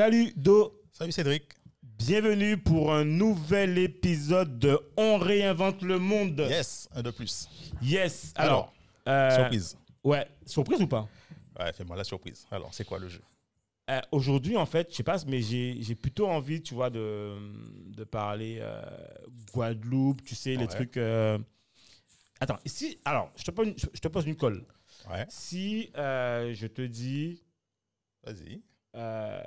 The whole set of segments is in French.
Salut Do, Salut Cédric. bienvenue pour un nouvel épisode de On réinvente le monde. Yes, un de plus. Yes. Alors, euh, surprise. Ouais, surprise ou pas? Ouais, fais-moi la surprise. Alors, c'est quoi le jeu? Euh, Aujourd'hui, en fait, je sais pas, mais j'ai plutôt envie, tu vois, de, de parler euh, Guadeloupe, tu sais, les trucs. Attends, si, alors, je te pose une, je te pose une colle. Ouais, Si je te dis, vas-y. Euh,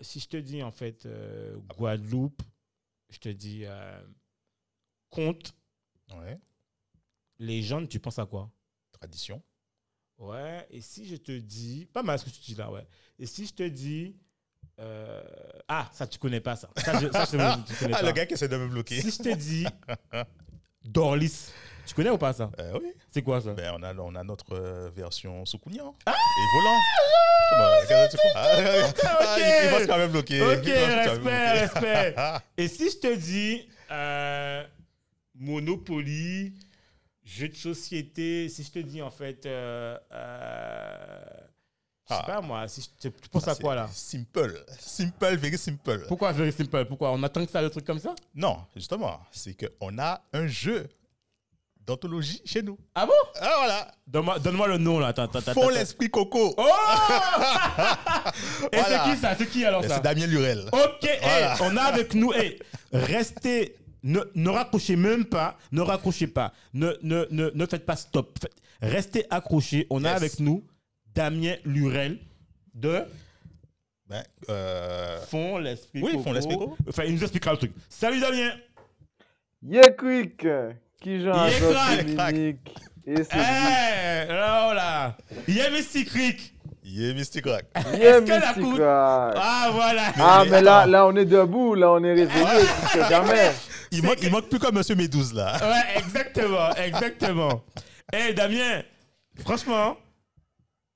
si je te dis en fait euh, Guadeloupe, je te dis euh, conte, Ouais, légende, tu penses à quoi? Tradition. Ouais, et si je te dis, pas mal ce que tu dis là, ouais. Et si je te dis, ah, ça tu connais pas ça. Ça, je, ça, je- tu connais Ah, pas. le gars qui essaie de me bloquer. Si je te dis Dorlis, tu connais ou pas ça? Euh, oui. C'est quoi ça? Ben, on, a, on a notre euh, version Soukounian et volant. Ah, il, va se quand même bloquer. Ok, respect, respect. Ah, Et si je te dis euh, Monopoly, jeu de société, si je te dis en fait, je sais Ah. pas moi, si je te- tu penses à quoi là? Simple. Simple, very simple. Pourquoi very simple? Pourquoi? On attend que ça, le truc comme ça? Non, justement, c'est qu'on a un jeu d'anthologie chez nous. Ah bon? Ah, voilà. Donne-moi donne-moi le nom là. Attends, attends, attends, Font l'esprit coco. Oh Et Voilà. c'est qui ça? C'est qui alors ça? C'est Damien Lurel. Ok, hey, on a avec nous. hey, restez, ne, ne raccrochez même pas, ne raccrochez pas, ne, ne, ne, ne faites pas stop. Faites- Restez accrochés. On a avec nous Damien Lurel de Ben, euh, Fond l'esprit. Oui, Coco. Fond l'Esprit Coco. Enfin, il nous expliquera le truc. Salut Damien. Yeah Quick Qui adore crack. Dominique Et Eh, c'est là, là. Yeah, Mystic Creek. yeah, Mystic Rock. Que la Mystic coupe- Rock. Ah, voilà. Ah Mais mais là, là on est debout, là on est réveillé plus que jamais Il manque, il manque plus comme Monsieur Médouze là. Ouais, exactement, exactement. Eh Damien, franchement,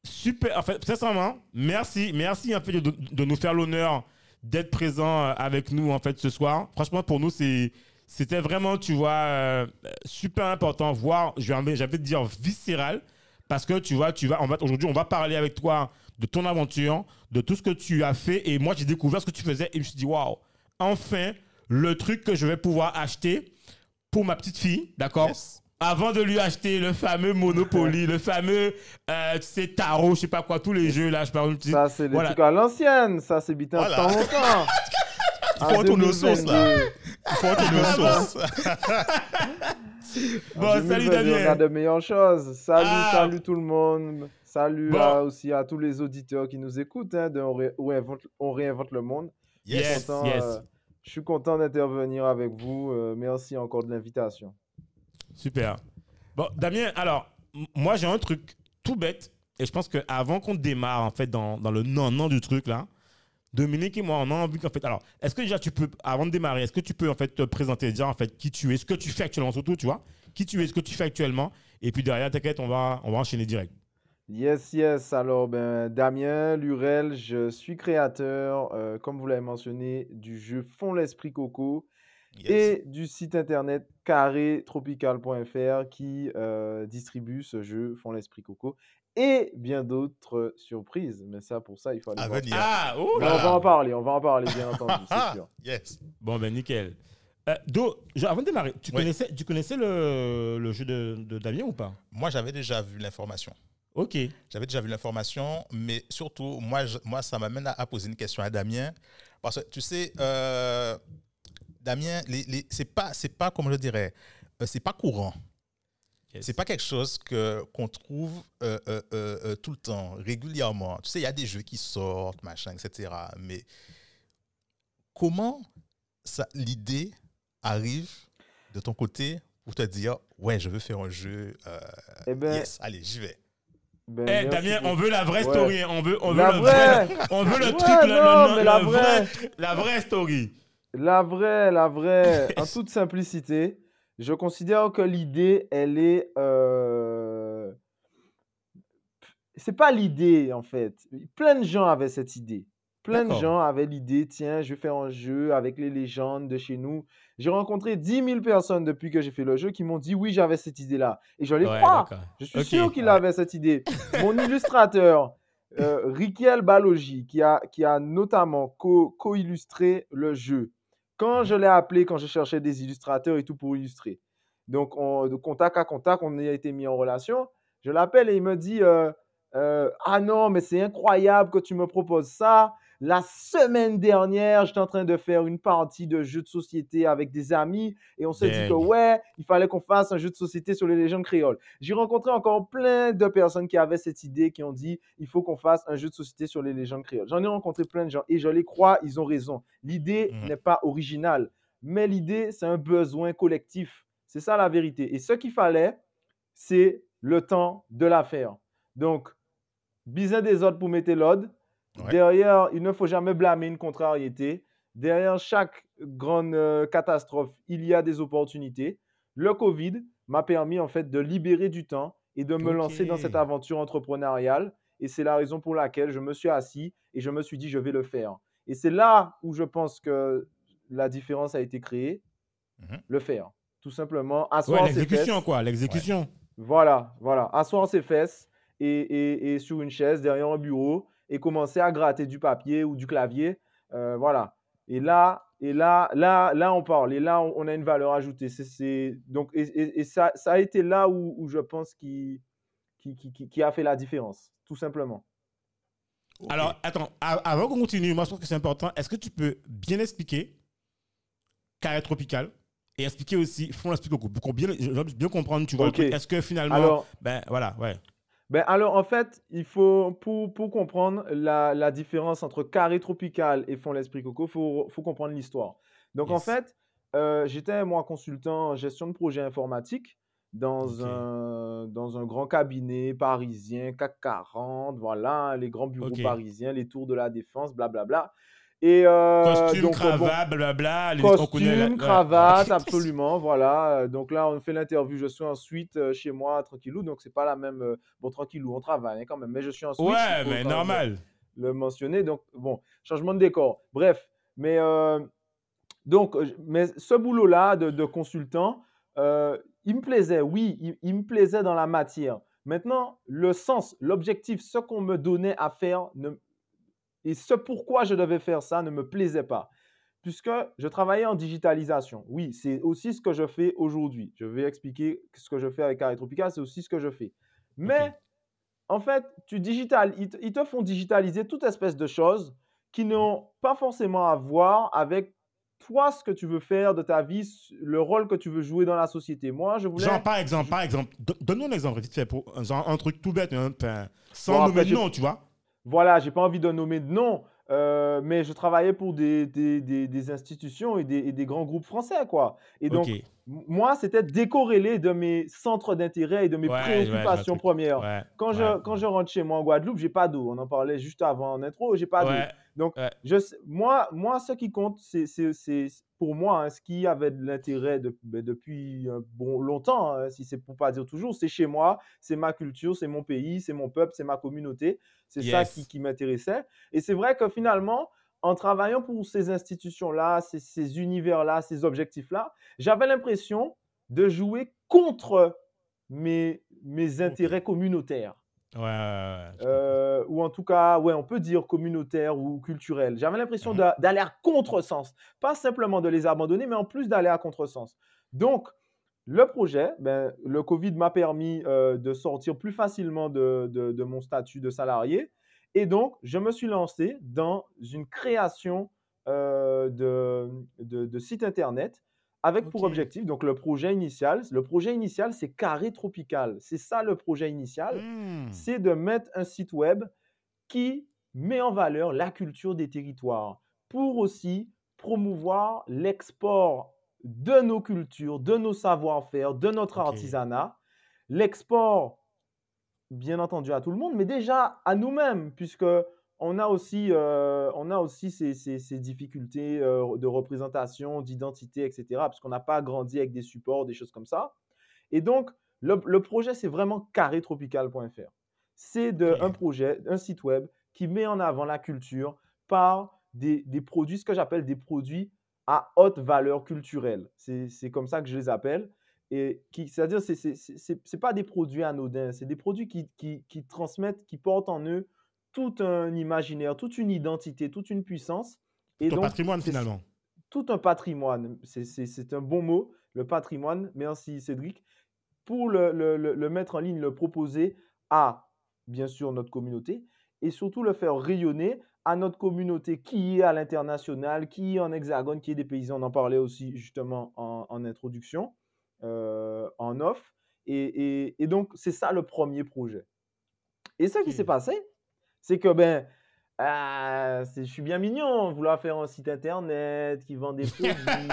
super. En fait, sincèrement, merci, merci en fait de, de nous faire l'honneur d'être présent euh, avec nous en fait ce soir. Franchement, pour nous, c'est c'était vraiment, tu vois, euh, super important, voire, j'avais dire viscéral, parce que tu vois, tu vas, on va aujourd'hui, on va parler avec toi de ton aventure, de tout ce que tu as fait, et moi, j'ai découvert ce que tu faisais, et je me suis dit, waouh, enfin, le truc que je vais pouvoir acheter pour ma petite fille, d'accord? Yes. Avant de lui acheter le fameux Monopoly, le fameux, euh, tu sais, tarot, je sais pas quoi, tous les jeux là, je parle de Ça c'est des Voilà. trucs à l'ancienne, ça c'est bitin Voilà. de temps longtemps Il faut retourner aux sources là. Il faut retourner Ah aux sources. Bon, salut On a Damien. de meilleures choses Salut, Ah. salut tout le monde Salut Bon. à- aussi à tous les auditeurs qui nous écoutent hein, de on, Ré- on réinvente, on réinvente le monde Yes, Content, yes. euh, Je suis content d'intervenir avec vous, euh, merci encore de l'invitation Super. Bon, Damien, alors, moi j'ai un truc tout bête, et je pense qu'avant qu'on démarre en fait dans, dans le non-non du truc là, Dominique et moi, on a envie qu'en fait. Alors, est-ce que déjà tu peux, avant de démarrer, est-ce que tu peux en fait te présenter, dire en fait qui tu es, ce que tu fais actuellement, surtout, tu vois, qui tu es, ce que tu fais actuellement, et puis derrière, t'inquiète, on va, on va enchaîner direct. Yes, yes. Alors, ben, Damien Lurel, je suis créateur, euh, comme vous l'avez mentionné, du jeu Fond l'Esprit Coco Yes. et du site internet carrétropical.fr qui euh, distribue ce jeu Fond l'Esprit Coco et bien d'autres surprises. Mais ça, pour ça, il faut aller À voir. venir. Ah, oh là on va en parler, on va en parler, bien entendu, c'est sûr. yes. Bon, ben nickel. Euh, Do, je- avant de démarrer, tu Oui. connaissais, tu connaissais le, le jeu de, de Damien ou pas? Moi, j'avais déjà vu l'information. Ok. J'avais déjà vu l'information, mais surtout, moi, je- moi ça m'amène à, à poser une question à Damien. Parce que, tu sais, euh, Damien, les, les- c'est pas, c'est pas, comme je dirais, euh, c'est pas courant. Yes. C'est pas quelque chose que qu'on trouve euh, euh, euh, euh, tout le temps, régulièrement. Tu sais, il y a des jeux qui sortent, machin, etc. Mais comment ça, l'idée arrive de ton côté pour te dire, ouais, je veux faire un jeu. euh, Eh ben, yes, allez, j'y vais. Ben, Eh, Damien, on veut la vraie Ouais. story. hein. On veut, on veut La le vraie. vrai. On veut le Ouais, truc, le- non, le- mais la vraie. vrai- la vraie story. La vraie, la vraie, en toute simplicité, je considère que l'idée, elle est. euh, C'est pas l'idée, en fait. Plein de gens avaient cette idée. Plein de gens avaient l'idée, tiens, je vais faire un jeu avec les légendes de chez nous. J'ai rencontré 10 000 personnes depuis que j'ai fait le jeu qui m'ont dit oui, j'avais cette idée-là. Et je les Ouais, crois. Je suis sûr qu'il ouais. avait cette idée. Mon illustrateur, euh, Riquel Balogi, qui a, qui a notamment co- co-illustré le jeu. Quand je l'ai appelé, quand je cherchais des illustrateurs et tout pour illustrer. Donc, on, de contact à contact, on a été mis en relation. Je l'appelle et il me dit euh, euh, Ah non, mais c'est incroyable que tu me proposes ça. La semaine dernière, j'étais en train de faire une partie de jeu de société avec des amis et on s'est dit que ouais, il fallait qu'on fasse un jeu de société sur les légendes créoles. J'ai rencontré encore plein de personnes qui avaient cette idée, qui ont dit il faut qu'on fasse un jeu de société sur les légendes créoles. J'en ai rencontré plein de gens et je les crois, ils ont raison. L'idée Mhm. n'est pas originale, mais l'idée, c'est un besoin collectif. C'est ça la vérité. Et ce qu'il fallait, c'est le temps de la faire. Donc, bisin des autres pour mettre l'ordre. Ouais. Derrière, il ne faut jamais blâmer une contrariété. Derrière chaque grande euh, catastrophe, il y a des opportunités. Le Covid m'a permis en fait de libérer du temps et de me lancer dans cette aventure entrepreneuriale. Et c'est la raison pour laquelle je me suis assis et je me suis dit, je vais le faire. Et c'est là où je pense que la différence a été créée. Mhm. Le faire. Tout simplement, Ouais, asseoir ses l'exécution, fesses. quoi. L'exécution. Voilà, voilà. Asseoir ses fesses et, et- et sur une chaise derrière un bureau et commencer à gratter du papier ou du clavier. euh, voilà. Et là, et là, là, là, on parle. Et là, on, on a une valeur ajoutée. C'est, donc, et, et- et ça, ça a été là où, où je pense qui, qui, qui, qui- a fait la différence, tout simplement. Alors, attends, avant qu'on continue, moi je pense que c'est important. Est-ce que tu peux bien expliquer Carré Tropical et expliquer aussi Fond l'explique au pour bien, bien comprendre, tu vois. Est-ce que finalement, Alors, ben voilà, ouais. Ben alors, en fait, il faut, pour, pour comprendre la, la différence entre carré tropical et fond l'esprit coco, il faut, faut comprendre l'histoire. Donc, en fait, euh, j'étais, moi, consultant en gestion de projet informatique dans, un, dans un grand cabinet parisien, CAC 40, voilà, les grands bureaux parisiens, les tours de la défense, blablabla. Et euh, Costume, donc, euh, bon, cravate, blablabla. les- la- Costume, ouais. cravate, absolument, voilà. Euh, Donc là, on fait l'interview. Je suis ensuite euh, chez moi, tranquillou. Donc c'est pas la même. Bon, tranquillou, on travaille hein, quand même. Mais je suis en switch. il Ouais, mais normal. Le mentionner. Donc bon, changement de décor. Bref, mais euh, donc, mais ce boulot-là de, de consultant, euh, il me plaisait. Oui, il, il me plaisait dans la matière. Maintenant, le sens, l'objectif, ce qu'on me donnait à faire ne, et ce pourquoi je devais faire ça ne me plaisait pas. Puisque je travaillais en digitalisation. Oui, c'est aussi ce que je fais aujourd'hui. Je vais expliquer ce que je fais avec Carré Tropical, c'est aussi ce que je fais. Mais en fait, tu digital, ils, te- font digitaliser toute espèce de choses qui n'ont pas forcément à voir avec toi, ce que tu veux faire de ta vie, le rôle que tu veux jouer dans la société. Moi, je voulais. Genre, par exemple, par exemple, don- donne-nous un exemple vite fait, pour, un truc tout bête, hein, sans Bon, nommer de j'ai- nom, tu vois. Voilà, j'ai pas envie de nommer de nom, euh, mais je travaillais pour des, des, des- des institutions et des, et des grands groupes français, quoi. Et donc, moi, c'était décorrélé de mes centres d'intérêt et de mes Ouais, préoccupations premières. Ouais. Quand, je, quand je rentre chez moi en Guadeloupe, j'ai pas d'eau. On en parlait juste avant en intro, j'ai pas d'eau. Donc, Ouais. je, sais- moi, moi, ce qui compte, c'est pour moi, hein, ce qui avait de l'intérêt de- ben, depuis euh, bon, longtemps, hein, si c'est pour pas dire toujours, c'est chez moi, c'est ma culture, c'est mon pays, c'est mon peuple, c'est ma communauté. C'est ça qui, qui m'intéressait. Et c'est vrai que finalement, en travaillant pour ces institutions-là, ces, ces univers-là, ces objectifs-là, j'avais l'impression de jouer contre mes, mes intérêts communautaires. Ouais, ouais, ouais. je Euh, ou en tout cas, ouais, on peut dire communautaire ou culturel. J'avais l'impression Mhm. d'a- d'aller à contresens. Pas simplement de les abandonner, mais en plus d'aller à contresens. Donc, le projet, ben, le Covid m'a permis euh, de sortir plus facilement de, de- de mon statut de salarié. Et donc, je me suis lancé dans une création euh, de, de, de site internet avec pour objectif, donc le projet initial, le projet initial, c'est Carré Tropical. C'est ça le projet initial Hmm. c'est de mettre un site web qui met en valeur la culture des territoires pour aussi promouvoir l'export de nos cultures, de nos savoir-faire, de notre artisanat, l'export bien entendu à tout le monde, mais déjà à nous-mêmes, puisque on a aussi, euh, on a aussi ces, ces- ces difficultés euh, de représentation, d'identité, etc., parce qu'on n'a pas grandi avec des supports, des choses comme ça. Et donc, le, le projet, c'est vraiment carrétropical.fr. C'est de, un projet, un site web qui met en avant la culture par des, des produits, ce que j'appelle des produits à haute valeur culturelle. C'est comme ça que je les appelle. Et c'est-à-dire, c'est c'est- c'est- c'est- c'est pas des produits anodins, c'est des produits qui, qui, qui transmettent, qui portent en eux tout un imaginaire, toute une identité, toute une puissance. Et Ton donc, patrimoine, finalement. tout un patrimoine. C'est- un bon mot, le patrimoine. Merci Cédric. Pour le, le- le- le mettre en ligne, le proposer à, bien sûr, notre communauté et surtout le faire rayonner à notre communauté qui est à l'international, qui est en hexagone, qui est des paysans. On en parlait aussi justement en, en introduction, euh, en off. Et, et- et donc, c'est ça le premier projet. Et ce qui s'est passé, c'est que ben, ah, je suis bien mignon, vouloir faire un site internet qui vend des produits.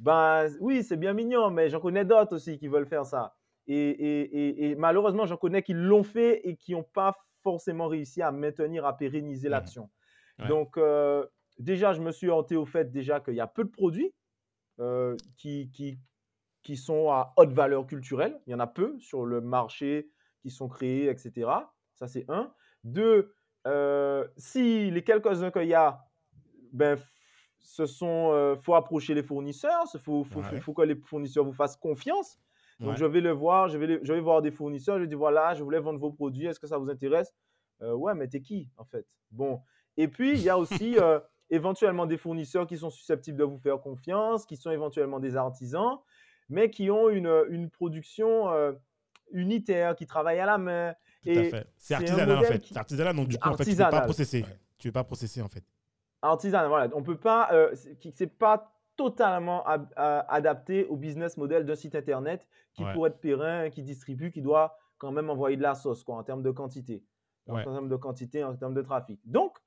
ben oui, c'est bien mignon, mais j'en connais d'autres aussi qui veulent faire ça. Et, et- et- et malheureusement, j'en connais qui l'ont fait et qui n'ont pas forcément réussi à maintenir, à pérenniser Mhm. l'action. Ouais. Donc, euh, déjà, je me suis hanté au fait déjà qu'il y a peu de produits euh, qui, qui, qui sont à haute valeur culturelle. Il y en a peu sur le marché qui sont créés, etc. Ça, c'est un. Deux, euh, si les quelques-uns qu'il y a, ben, ce sont, euh, faut approcher les fournisseurs, il faut, faut, faut- Ouais. faut que les fournisseurs vous fassent confiance. Donc, Ouais. je vais le voir, je vais, je vais voir des fournisseurs, je vais dire voilà, je voulais vendre vos produits, est-ce que ça vous intéresse? Euh, Ouais, mais t'es qui en fait? Bon. Et puis, il y a aussi éventuellement des fournisseurs qui sont susceptibles de vous faire confiance, qui sont éventuellement des artisans, mais qui ont une, une production unitaire, qui travaillent à la main. Tout à Et fait. C'est artisanal, en fait. qui- C'est artisanal, donc du coup, en fait, tu ne peux pas processer. Ouais. Tu ne peux pas processer, en fait. artisanal, voilà. On peut pas, euh, c'est pas totalement ab- adapté au business model d'un site internet qui Ouais. pourrait être périn, qui distribue, qui doit quand même envoyer de la sauce, quoi, en termes de quantité, Ouais. en termes de quantité, en termes de trafic. Donc,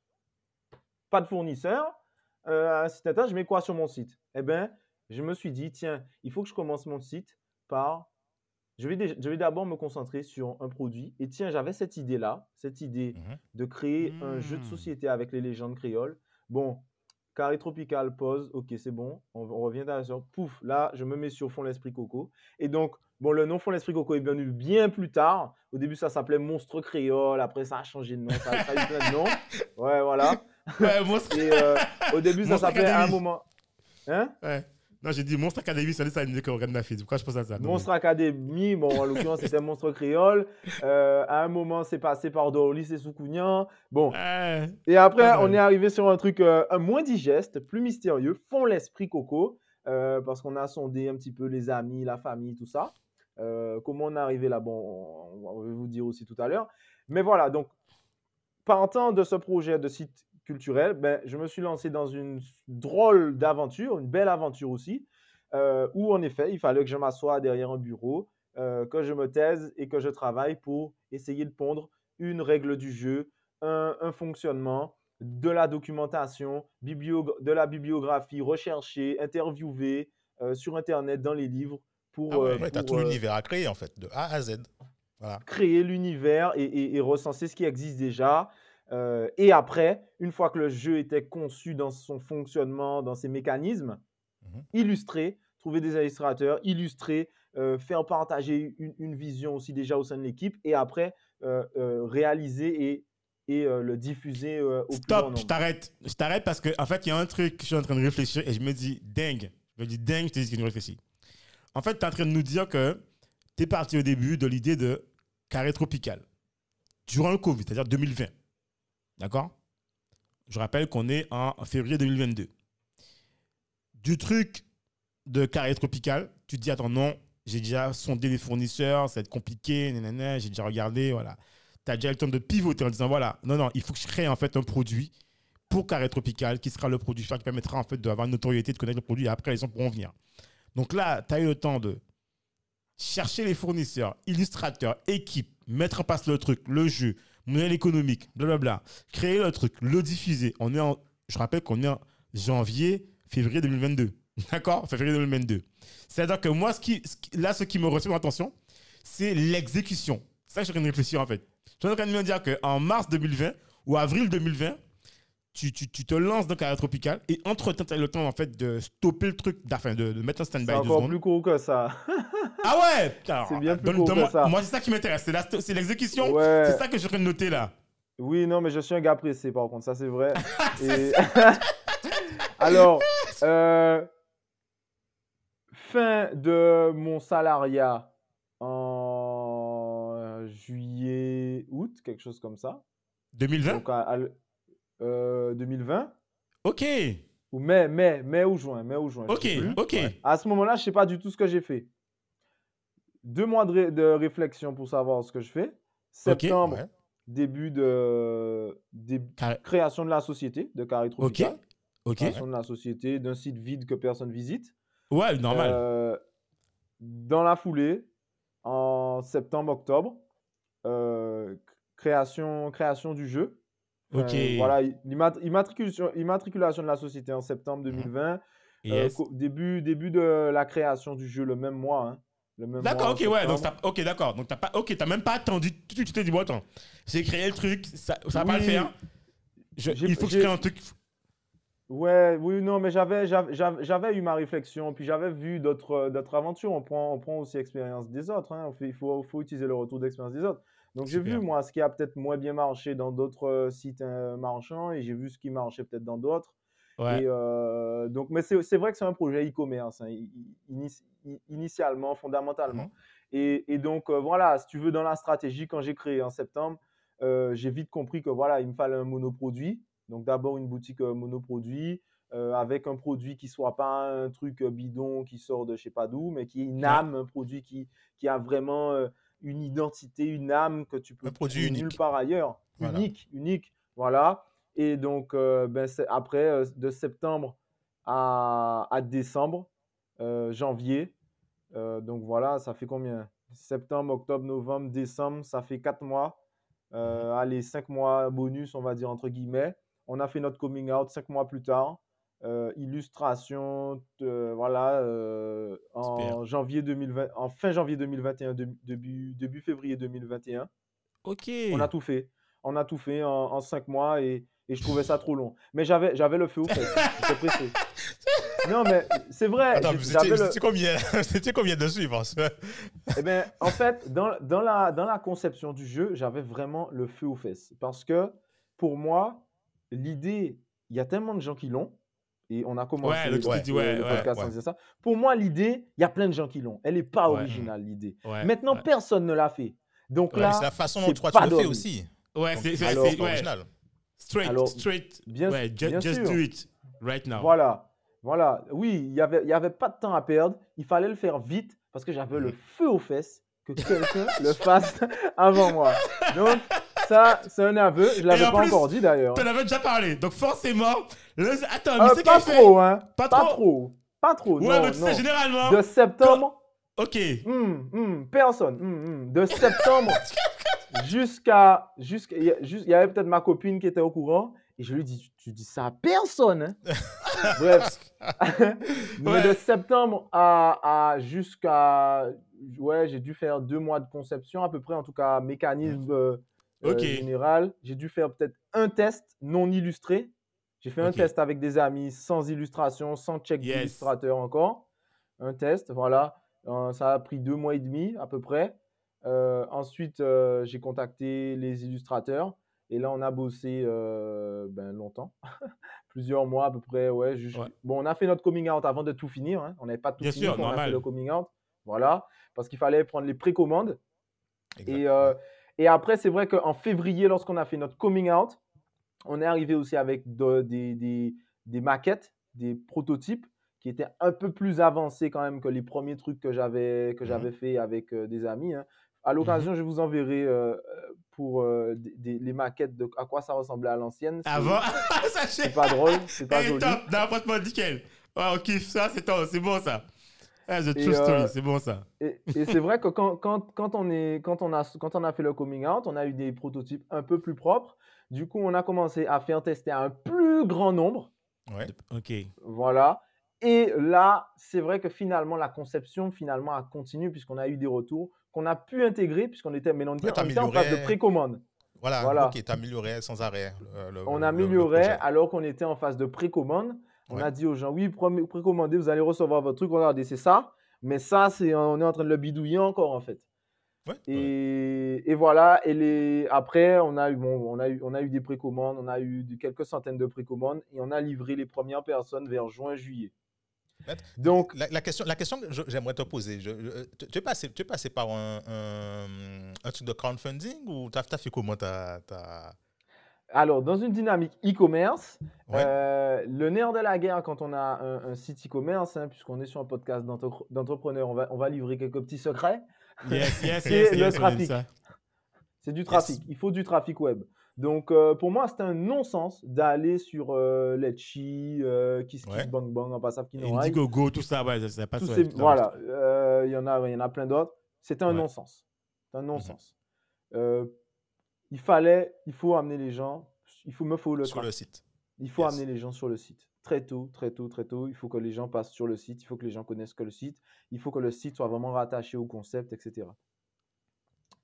pas de fournisseur, euh, un site internet, je mets quoi sur mon site? Eh bien, je me suis dit, tiens, il faut que je commence mon site par, je vais, dé- je vais d'abord me concentrer sur un produit. Et tiens, j'avais cette idée-là, cette idée Mhm. de créer un jeu de Hmm. société avec les légendes créoles. Bon, carré tropical, pause, ok, c'est bon, on, on revient sur pouf, là, je me mets sur fond l'esprit coco. Et donc, bon, le nom fond l'esprit coco est venu bien plus tard. Au début, ça s'appelait Monstre créole, après, ça a changé de nom, ça, a eu plein de noms. Ouais, voilà. Ouais, Monstre... Et euh, au début, ça s'appelait à un moment. Hein? Ouais. Non, j'ai dit Monstre Academy, c'est ça animé regarde ma fille. Pourquoi je pense à ça? Monstre Academy, bon, en l'occurrence, c'était Monstre créole. Euh, à un moment, c'est passé par Dorlis et Soukounian. Bon. Et après, on est arrivé sur un truc euh, moins digeste, plus mystérieux, fond l'esprit coco, euh, parce qu'on a sondé un petit peu les amis, la famille, tout ça. Euh, comment on est arrivé là, bon, on, on va vous dire aussi tout à l'heure. Mais voilà, donc, partant de ce projet de site culturel, ben, je me suis lancé dans une drôle d'aventure, une belle aventure aussi, euh, où en effet, il fallait que je m'assoie derrière un bureau, euh, que je me taise et que je travaille pour essayer de pondre une règle du jeu, un, un fonctionnement, de la documentation, de la bibliographie, rechercher, interviewer euh, sur Internet, dans les livres, pour, Ah ouais. Ouais, tu as tout l'univers à créer, en fait, de A à Z. Voilà. créer l'univers et, et- et recenser ce qui existe déjà. Euh, et après, une fois que le jeu était conçu dans son fonctionnement, dans ses mécanismes, Mhm. illustrer, trouver des illustrateurs, illustrer, euh, faire partager une, une vision aussi déjà au sein de l'équipe et après euh, réaliser et, et le diffuser au plus Stop, nombre. je t'arrête. Je t'arrête parce qu'en en fait, il y a un truc que je suis en train de réfléchir et je me dis dingue. Je me dis dingue, je te dis que je réfléchis. En fait, tu es en train de nous dire que tu es parti au début de l'idée de carré tropical durant le Covid, c'est-à-dire 2020. D'accord? Je rappelle qu'on est en février 2022. Du truc de carré tropical, tu te dis attends, non, j'ai déjà sondé les fournisseurs, ça va être compliqué, nanana, j'ai déjà regardé, voilà tu as déjà le temps de pivoter en disant voilà, non, non, il faut que je crée un produit pour Carré Tropical qui sera le produit qui permettra en fait d'avoir une notoriété, de connaître le produit et après les gens pourront venir. Donc là, tu as eu le temps de chercher les fournisseurs, illustrateurs, équipe, mettre en place le truc, le jeu, modèle économique, blablabla, créer le truc, le diffuser. En, je rappelle qu'on est en janvier, février 2022. D'accord? Février 2022. C'est-à-dire que moi, ce qui, là, ce qui me retient mon attention, c'est l'exécution. ça que je suis en train de réfléchir en fait. Je suis en train de me dire qu'en mars 2020 ou avril 2020, tu, tu, tu te lances dans Carré Tropical et entre-temps, tu as le temps en fait de stopper le truc, enfin de, de mettre un stand-by C'est encore secondes. plus court que ça. Ah ouais C'est bien plus donne- court que ça. Moi, c'est ça qui m'intéresse. C'est l'exécution. Ouais. C'est ça que je train de noter là. Oui, non, mais je suis un gars pressé, par contre, ça c'est vrai. Et- Alors, euh, fin de mon salariat en juillet, août, quelque chose comme ça. 2020 Donc, à- à l- euh, 2020. Ok. Ou mai, mai, mai ou juin, mai ou juin. Ok. plus. Ok. À ce moment-là, je sais pas du tout ce que j'ai fait. Deux mois de, ré- de réflexion pour savoir ce que je fais. Septembre, Ouais. début de dé- Carré- création de la société de Carré Ok. Tropical. Ok. Création de la société, d'un site vide que personne visite. Ouais, normal. Euh, dans la foulée, en septembre-octobre, euh, création, création du jeu. Enfin, Ok. Voilà, immatriculation, immatriculation de la société en septembre Mhm. 2020. Euh, Yes. début, début de la création du jeu le même mois. hein. D'accord, ok, ouais. Donc, ok, d'accord. Donc, t'as pas, ok, t'as même pas attendu. Tu t'es dit, bon, attends, j'ai créé le truc, ça, ça va pas le faire. Je- il faut que je crée un truc. Ouais, oui, non, mais j'avais, eu ma réflexion, puis j'avais vu d'autres, euh, d'autres aventures. On prend, on prend aussi l'expérience des autres. hein. Il faut, faut utiliser le retour d'expérience des autres. Donc j'ai vu, moi, ce qui a peut-être moins bien marché dans d'autres euh, sites euh, marchands, et j'ai vu ce qui marchait peut-être dans d'autres. Ouais. Et euh, donc, mais c'est, vrai que c'est un projet e-commerce, hein, initialement, fondamentalement. Mhm. Et, et donc, euh, voilà, si tu veux, dans la stratégie, quand j'ai créé en septembre, j'ai vite compris que voilà, il me fallait un monoproduit. Donc, d'abord, une boutique monoproduit euh, avec un produit qui soit pas un truc bidon qui sort de je sais pas d'où, mais qui est une âme, un produit qui, qui a vraiment euh, une identité, une âme que tu peux trouver nulle part ailleurs. Voilà. Unique, unique. Voilà. Et donc, euh, ben, après, euh, de septembre à, à décembre, euh, janvier, donc voilà, ça fait combien? Septembre, octobre, novembre, décembre, ça fait quatre mois. Euh, allez, cinq mois bonus, on va dire entre guillemets. On a fait notre coming out cinq mois plus tard. Euh, illustration, euh, voilà, euh, en janvier 2020, en fin janvier 2021, début, début, début février 2021. Ok. On a tout fait. On a tout fait en, en cinq mois et, et je trouvais ça trop long. Mais j'avais, j'avais le feu au fait. J'étais pressé. Non, mais c'est vrai. Attends, vous étiez, le- combien, étiez combien de suivre eh bien, en fait, dans, dans la, dans la conception du jeu, j'avais vraiment le feu aux fesses. Parce que pour moi, l'idée, il y a tellement de gens qui l'ont. Et on a commencé Ouais, le- ouais, le podcast ça. Pour moi, l'idée, il y a plein de gens qui l'ont. Elle n'est pas Ouais. originale, l'idée. Ouais, Maintenant, ouais. personne ne l'a fait. Donc Ouais, là, C'est la façon dont toi tu le fais aussi. Ouais, c'est original. Straight, Alors, straight. bien- ouais, ju- bien just sûr. do it right now. Voilà. Voilà. Oui, il n'y avait, y avait pas de temps à perdre. Il fallait le faire vite parce que j'avais le feu aux fesses que quelqu'un le fasse avant moi. Donc, ça, c'est un aveu. Je ne l'avais en pas plus, encore dit d'ailleurs. T'en avais déjà parlé, donc forcément. le- Attends, mais Euh, c'est pas trop, hein. Pas Pas trop? trop. Pas trop. Ouais, non, mais tu sais, non. généralement. De septembre, Ok. hum, hum, personne. hum. De septembre jusqu'à. jusqu'à- Il y avait peut-être ma copine qui était au courant. Et je lui dis, tu, tu dis ça à personne. hein. Bref. Mais Ouais. de septembre à, à jusqu'à. Ouais, j'ai dû faire deux mois de conception, à peu près, en tout cas, mécanisme euh, euh, Ok. général. J'ai dû faire peut-être un test non illustré. J'ai fait un test avec des amis, sans illustration, sans check Yes. d'illustrateur encore. Un test, voilà. Euh, ça a pris deux mois et demi à peu près. Euh, ensuite, euh, j'ai contacté les illustrateurs. Et là, on a bossé euh, ben, longtemps, plusieurs mois à peu près. Ouais. Bon, on a fait notre coming out avant de tout finir. hein. On n'avait pas tout Bien fini sûr, on a fait normal. le coming out. Voilà, parce qu'il fallait prendre les précommandes. Exact. Et, et après, c'est vrai qu'en février, lorsqu'on a fait notre coming out, on est arrivé aussi avec de- des, des- des maquettes, des prototypes qui étaient un peu plus avancés quand même que les premiers trucs que j'avais que Mhm. j'avais fait avec euh, des amis. hein. À l'occasion, je vous enverrai euh, euh, pour euh, des- les maquettes de à quoi ça ressemblait à l'ancienne. Avant. Sachez. C'est pas drôle, c'est pas Hey, joli. top. Non, franchement, nickel. Ouais, on kiffe ça, c'est bon ça. Ah, the Et, true story, euh, c'est bon ça. Et, et c'est vrai que quand, quand, quand, on est, quand, on a, quand on a fait le coming out, on a eu des prototypes un peu plus propres. Du coup, on a commencé à faire tester à un plus grand nombre. Ouais. Ok. Voilà. Et là, c'est vrai que finalement, la conception finalement a continué puisqu'on a eu des retours qu'on a pu intégrer, puisqu'on était, mais on était, Ouais, on était en phase de précommande. Voilà, Voilà. ok, t'améliorais sans arrêt. le- le- On le améliorait alors qu'on était en phase de précommande. On Ouais. a dit aux gens, oui, pré- précommandez, vous allez recevoir votre truc, regardez, c'est ça. Mais ça, c'est, on est en train de le bidouiller encore, en fait. Ouais, ouais. Et, et voilà. Et les, après, on a, eu, bon, on, a eu, on a eu des précommandes, on a eu de- quelques centaines de précommandes et on a livré les premières personnes vers juin-juillet. Donc, La, la question, la question que j'aimerais te poser, je- je- tu, es passé, tu es passé par un, un, un truc de crowdfunding ou tu as, fait comment ta- alors, dans une dynamique e-commerce, Ouais. euh, le nerf de la guerre quand on a un, un site e-commerce, hein, puisqu'on est sur un podcast d'entre- d'entrepreneurs, on va, on va livrer quelques petits secrets. Yes, yes, C'est yes, le trafic. C'est du trafic. Il faut du trafic web. Donc, euh, pour moi, c'était un non-sens d'aller sur euh, Letchi, euh, Kiss Ouais. Kiss Bang Bang, en passant n'aura Indiegogo, tout ça, ouais, ça, passe. ouais, ces- tout ça, voilà, euh, il y en a, il y en a plein d'autres. C'était un Ouais. non-sens. C'est un non-sens. Euh, il fallait, il faut amener les gens, il faut, me faut le sur le site Il faut Yes. amener les gens sur le site. Très tôt, très tôt, très tôt. Il faut que les gens passent sur le site. Il faut que les gens connaissent que le site. Il faut que le site soit vraiment rattaché au concept, etc.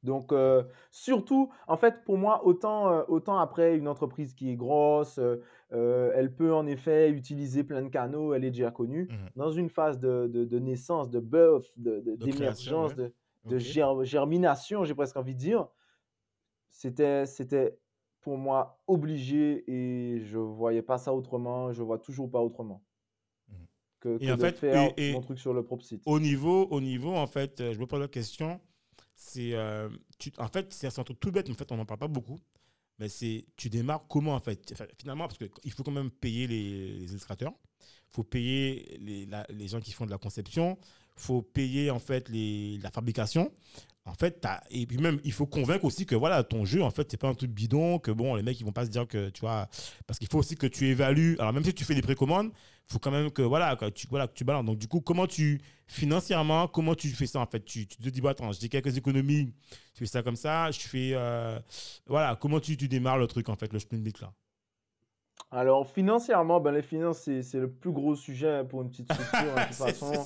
Donc, euh, surtout, en fait, pour moi, autant, euh, autant après une entreprise qui est grosse, euh, elle peut en effet utiliser plein de canaux, elle est déjà connue. Mhm. Dans une phase de, de- de naissance, de birth, de- de- d'émergence, ouais. de, de germination, j'ai presque envie de dire, c'était, c'était pour moi obligé et je voyais pas ça autrement, je vois toujours pas autrement Mhm. que, Et que en de fait, faire et- et- mon truc sur le propre site. Au niveau, au niveau, en fait, euh, je me pose la question, c'est, euh, tu- en fait, c'est un truc tout bête, mais en fait, on n'en parle pas beaucoup. Mais c'est, tu démarres comment, en fait? Enfin, Finalement, parce qu'il faut quand même payer les, les illustrateurs, il faut payer les, la- les gens qui font de la conception, il faut payer, en fait, les, la fabrication. En fait, et puis même, il faut convaincre aussi que voilà, ton jeu, en fait, c'est pas un truc bidon, que bon, les mecs, ils vont pas se dire que, tu vois, parce qu'il faut aussi que tu évalues. Alors, même si tu fais des précommandes, il faut quand même que, voilà, que tu, voilà, que tu balances. Donc, du coup, comment tu, financièrement, comment tu fais ça, en fait? Tu, tu te dis, bon, attends, j'ai quelques économies, je fais ça comme ça, je fais, euh, voilà, comment tu, tu démarres le truc, en fait, le Split là? Alors, financièrement, ben, les finances, c'est, le plus gros sujet pour une petite structure. hein, de toute façon,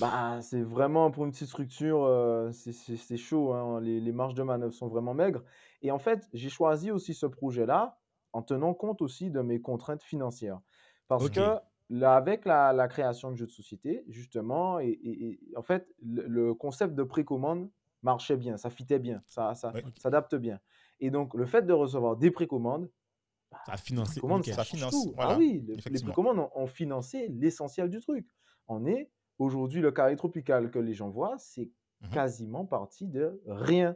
bah, c'est vraiment pour une petite structure, euh, c'est, c'est- c'est chaud. hein, les, les marges de manœuvre sont vraiment maigres. Et en fait, j'ai choisi aussi ce projet-là en tenant compte aussi de mes contraintes financières. Parce Ok. que là, avec la, la création de jeux de société, justement, et, et- et en fait, le, le concept de précommande marchait bien, ça fitait bien, ça, ça Ouais. s'adapte bien. Et donc, le fait de recevoir des précommandes, Ça a financé. précommandes, nickel. ça Ça change finance, tout. voilà, ah oui, le- les effectivement. précommandes ont, ont financé l'essentiel du truc. On est aujourd'hui le carré tropical que les gens voient, c'est Mhm. quasiment parti de rien.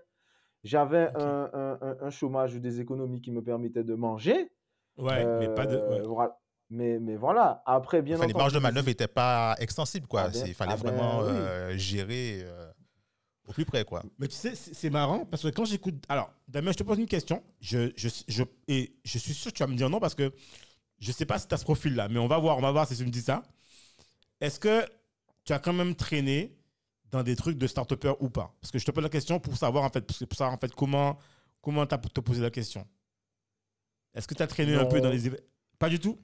J'avais un, un- chômage ou des économies qui me permettaient de manger. Ouais, mais pas de. euh, ouais. voilà. Mais, mais voilà, après, bien Enfin, les marges de entendu, manœuvre n'étaient pas extensibles, quoi. Ah ben- Il fallait ah ben vraiment oui. euh, gérer euh, au plus près, quoi. Mais tu sais, c'est marrant parce que quand j'écoute. Alors, Damien, je te pose une question. Je, je, je, et je suis sûr que tu vas me dire non parce que je sais pas si tu as ce profil-là, mais on va voir, on va voir si tu me dis ça. Est-ce que tu as quand même traîné dans des trucs de start ou pas? Parce que je te pose la question pour savoir en fait, pour savoir en fait comment comment tu as te poser la question. Est-ce que tu as traîné un peu dans les Pas du tout?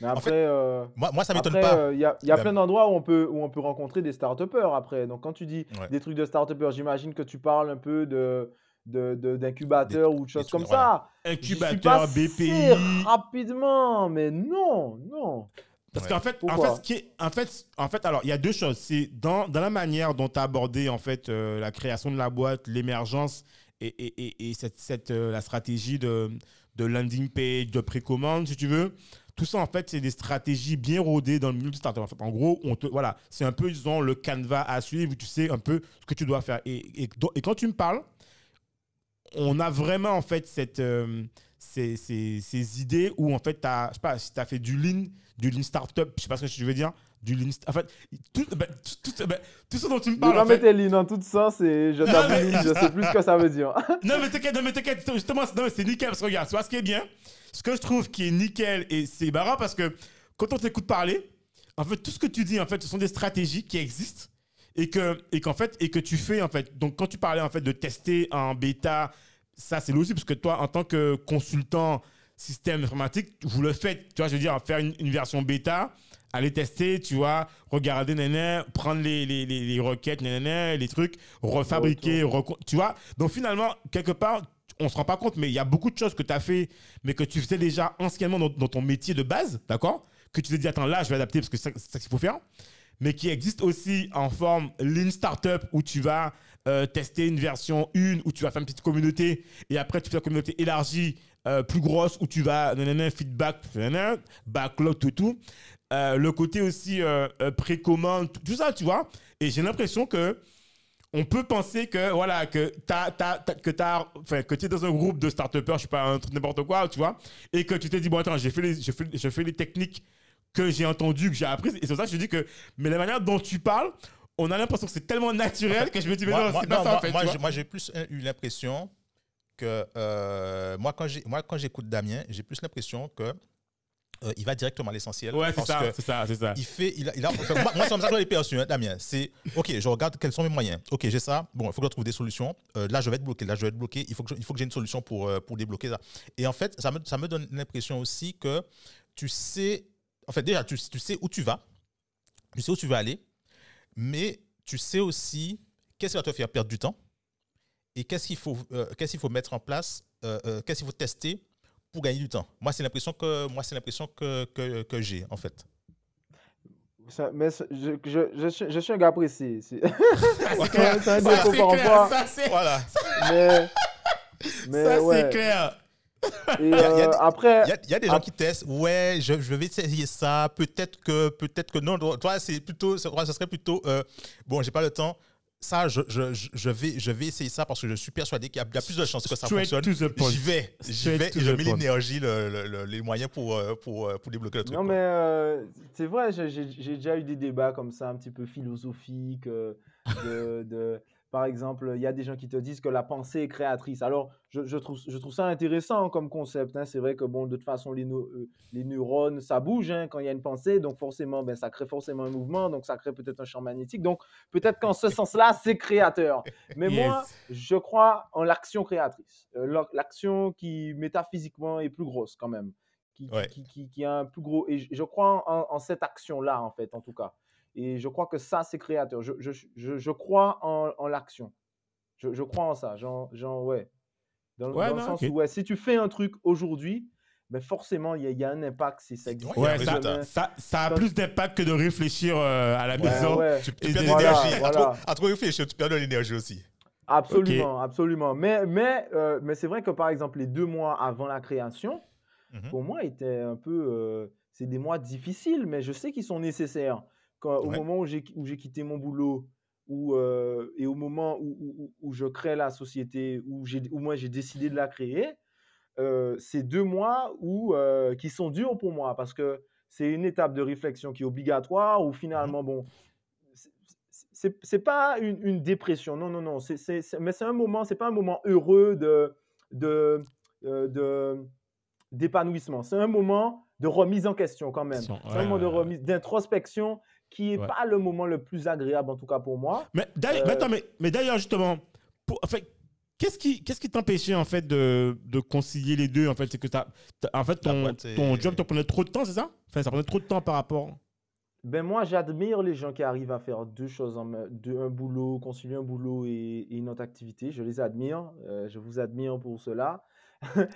Mais En après, fait, euh, Moi, moi ça m'étonne pas. euh, il y a, il y a plein d'endroits où on peut, où on peut rencontrer des start après. Donc, quand tu dis Ouais. des trucs de start j'imagine que tu parles un peu de d'incubateurs ou de choses comme voilà. ça. Incubateur, BPI. rapidement, mais non, non. Parce Ouais. qu'en fait, en fait, ce qui est, en fait, en fait, alors, il y a deux choses. C'est dans, dans la manière dont tu as abordé, en fait, euh, la création de la boîte, l'émergence et, et, et, et cette, cette, euh, la stratégie de, de landing page, de précommande, si tu veux. Tout ça, en fait, c'est des stratégies bien rodées dans le milieu du startup. En, fait, en gros, on te, voilà, c'est un peu, disons, le canevas à suivre où tu sais un peu ce que tu dois faire. Et, et quand tu me parles, on a vraiment, en fait, cette, euh, ces, ces, ces idées où, en fait, tu as, je sais pas, si tu as fait du lean, du lean startup, je sais pas ce que je veux dire, du lean. En fait, tout, ben, tout, ben, tout ce dont tu me Ne parles. pas en fait- lignes dans tout sens et je t'avoue, je sais plus ce que ça veut dire. Non, mais t'inquiète, non, mais t'inquiète, justement, c'est- nickel. Parce que regarde, tu vois ce qui est bien Ce que je trouve qui est nickel, et c'est marrant parce que quand on t'écoute parler, en fait, tout ce que tu dis, en fait, ce sont des stratégies qui existent et que et qu'en fait et que tu fais en fait donc quand tu parlais en fait de tester en bêta ça c'est logique parce que toi en tant que consultant système informatique vous le faites tu vois je veux dire faire une, une version bêta aller tester, tu vois, regarder, nanana, prendre les, les, les, les requêtes, nanana, les trucs, refabriquer, tu vois. Donc finalement, quelque part, on se rend pas compte, mais il y a beaucoup de choses que tu as fait, mais que tu faisais déjà anciennement dans, dans ton métier de base, d'accord Que tu t'es dit, attends, là, je vais adapter parce que c'est ça, c'est ça qu'il faut faire. Mais qui existe aussi en forme lean startup où tu vas euh, tester une version 1, où tu vas faire une petite communauté, et après, tu fais une communauté élargie, euh, plus grosse, où tu vas, nanana, feedback, backlog, tout, tout. Euh, le côté aussi précommande, tout, ça, tu vois. Et j'ai l'impression que on peut penser que voilà que t'as, que que tu es dans un groupe de start-upers, je sais pas un n'importe quoi, tu vois, et que tu t'es dit bon attends, j'ai fait les je fais, fais les techniques que j'ai entendues, que j'ai apprises et c'est ça que je dis que mais la manière dont tu parles, on a l'impression que c'est tellement naturel que je me dis mais Moi, non, c'est pas non, ça moi- en fait, moi, j'ai- vois. moi, j'ai plus eu l'impression que euh, moi, quand j'ai- moi, quand j'écoute Damien, j'ai plus l'impression que euh, il va directement à l'essentiel. Ouais, c'est ça, c'est ça, c'est ça. il fait, il a, il a- moi, moi, c'est comme ça que je l'ai perçu, hein, Damien. C'est, OK, je regarde quels sont mes moyens. OK, j'ai ça. Bon, il faut que je trouve des solutions. Euh, là, je vais être bloqué. Là, je vais être bloqué. Il faut que, je- il faut que j'ai une solution pour, pour débloquer ça. Et en fait, ça me, ça me donne l'impression aussi que tu sais, en fait, déjà, tu, tu sais où tu vas. Tu sais où tu vas aller. Mais tu sais aussi qu'est-ce qui va te faire perdre du temps et qu'est-ce qu'il faut, euh, qu'est-ce qu'il faut mettre en place, euh, euh, qu'est-ce qu'il faut tester pour gagner du temps. Moi, c'est l'impression que, moi, c'est l'impression que, que, que j'ai, en fait. Ça- mais je, je, je, suis, je suis un gars précis. C'est un ça, défaut c'est par rapport. Voilà. Mais, mais ça, ouais. c'est clair. Et y a- y a euh, des- après, Il y a, il y a des gens Ah. qui testent, ouais, je, je vais essayer ça, peut-être que, peut-être que non. Toi, c'est plutôt, ce ce serait plutôt, euh, bon, j'ai pas le temps. Ça, je, je, je- je vais, je vais essayer ça parce que je suis persuadé qu'il y a, il y a plus de chances que ça fonctionne. J'y vais, j'y vais et je mets l'énergie, le- le- le- les moyens pour, euh, pour, euh, pour débloquer le truc. non, mais euh, c'est vrai, j'ai déjà eu des débats comme ça, un petit peu philosophiques. euh, de, de- par exemple, il y a des gens qui te disent que la pensée est créatrice. Alors, je, je trouve, je trouve ça intéressant comme concept. hein. C'est vrai que, bon, de toute façon, les, euh, les neurones, ça bouge hein, quand il y a une pensée. Donc, forcément, ben, ça crée forcément un mouvement. Donc, ça crée peut-être un champ magnétique. Donc, peut-être qu'en ce sens-là, c'est créateur. Mais moi, je crois en l'action créatrice. Euh, l'ac- l'action qui, métaphysiquement, est plus grosse quand même. Qui, Ouais. qui, qui- qui a un plus gros. Et je, je crois en, en cette action-là, en fait, en tout cas. Et je crois que ça, c'est créateur. Je, je, je, je crois en, en l'action. Je, je crois en ça. Genre, genre ouais. Dans, Ouais, dans le sens où, ouais, si tu fais un truc aujourd'hui, ben forcément, il y, a- il y a un impact si ça existe. Ouais, ça, ça, ça a plus d'impact que de réfléchir euh, à la maison. ouais. Tu, tu perds de voilà, l'énergie. À, voilà. trop, à trop réfléchir, tu perds de l'énergie aussi. Absolument, absolument. Mais, mais, euh, mais c'est vrai que par exemple, les deux mois avant la création, Mhm. pour moi, étaient un peu. euh, c'est des mois difficiles, mais je sais qu'ils sont nécessaires. Quand, Au Ouais. moment où j'ai où j'ai quitté mon boulot où, euh, et au moment où, où- je crée la société, où, j'ai- où moi j'ai décidé de la créer, euh, c'est deux mois où, euh, qui sont durs pour moi parce que c'est une étape de réflexion qui est obligatoire où finalement, bon, c'est- c'est pas une, une dépression, non, non, non, c'est, c'est- mais c'est un moment, c'est pas un moment heureux de, de, euh, de- d'épanouissement, c'est un moment de remise en question quand même. C'est un ouais, moment de ouais, ouais. remise, d'introspection qui est Ouais. pas le moment le plus agréable en tout cas pour moi. Mais d'ailleurs, Euh, mais attends, mais, mais d'ailleurs, justement, pour, en fait, qu'est-ce qui qu'est-ce qui t'empêchait en fait de, de concilier les deux En fait, c'est que t'as, t'as- en fait ton, boîte ton job te prenait trop de temps, c'est ça? Enfin, ça prenait trop de temps par rapport? Ben moi, j'admire les gens qui arrivent à faire deux choses en même, deux, un boulot, concilier un boulot et, et une autre activité. Je les admire. euh, je vous admire pour cela.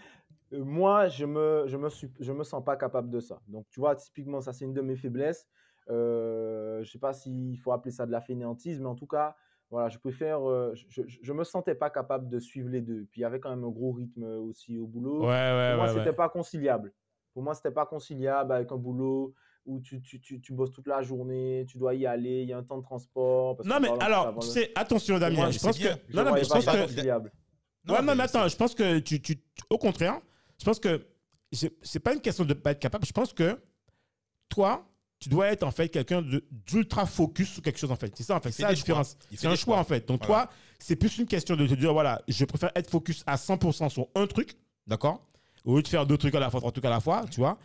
Euh, moi, je me, je me suis, je me sens pas capable de ça. Donc, tu vois, typiquement, ça, c'est une de mes faiblesses. Euh, je sais pas s'il faut appeler ça de la fainéantise, mais en tout cas, voilà, je préfère. euh, je, je, je me sentais pas capable de suivre les deux. Puis, il y avait quand même un gros rythme aussi au boulot. Ouais, ouais, Pour moi, ouais. c'était ouais. pas conciliable. Pour moi, c'était pas conciliable avec un boulot où tu, tu, tu, tu bosses toute la journée, tu dois y aller, il y a un temps de transport. parce Non, mais alors, tu sais, attention, Damien. moi, je pense que. bien. Non, non, mais je pas pense que. conciliable. Ouais, non, mais mais attends, je pense que tu, tu, au contraire, je pense que c'est c'est pas une question de pas être capable. Je pense que toi, tu dois être en fait quelqu'un d'ultra focus sur quelque chose en fait. C'est ça en fait, c'est la différence. C'est un choix choix. en fait. Donc Voilà. toi, c'est plus une question de te dire voilà, je préfère être focus à 100% sur un truc, d'accord Au lieu de faire deux trucs à la fois, trois trucs à la fois, tu vois.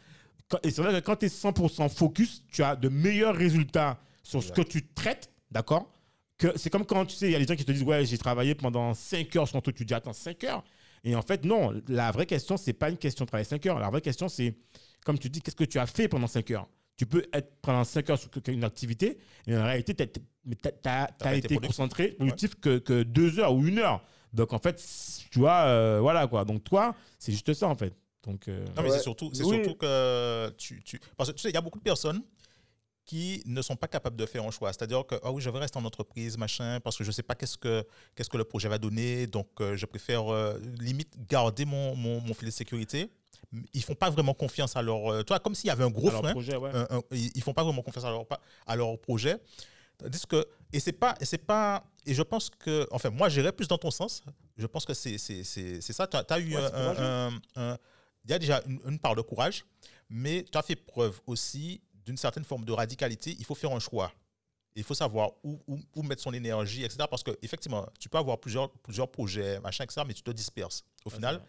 Et c'est vrai que quand tu es 100% focus, tu as de meilleurs résultats sur ce que tu traites, d'accord c'est comme quand tu sais, il y a des gens qui te disent Ouais, j'ai travaillé pendant 5 heures sur un truc. Tu dis Attends, 5 heures? Et en fait, non, la vraie question, c'est pas une question de travailler 5 heures. La vraie question, c'est, comme tu dis, qu'est-ce que tu as fait pendant 5 heures? Tu peux être pendant 5 heures sur une activité, et en réalité, tu as, pas été concentré, productif que, que 2 heures ou 1 heure. Donc, en fait, tu vois, euh, voilà quoi. Donc, toi, c'est juste ça, en fait. Donc, euh, Non, mais Ouais. c'est surtout, c'est Oui. surtout que tu, tu. Parce que tu sais, il y a beaucoup de personnes qui ne sont pas capables de faire un choix. C'est-à-dire que, ah oui, je vais rester en entreprise, machin, parce que je ne sais pas qu'est-ce que, qu'est-ce que le projet va donner, donc euh, je préfère euh, limite garder mon, mon, mon filet de sécurité. Ils font pas vraiment confiance à leur. euh, toi, comme s'il y avait un gros frein. projet, ouais. un- un- ils font pas vraiment confiance à leur, à leur projet. Tandis que, et c'est pas, c'est pas, et je pense que, enfin, moi, j'irais plus dans ton sens. Je pense que c'est, c'est, c'est, c'est ça. Tu as, eu Ouais, un- il y a déjà une, une part de courage, mais tu as fait preuve aussi d'une certaine forme de radicalité. Il faut faire un choix. Il faut savoir où, où, où mettre son énergie, etc. Parce que, effectivement, tu peux avoir plusieurs, plusieurs projets, machin, etc., mais tu te disperses au final.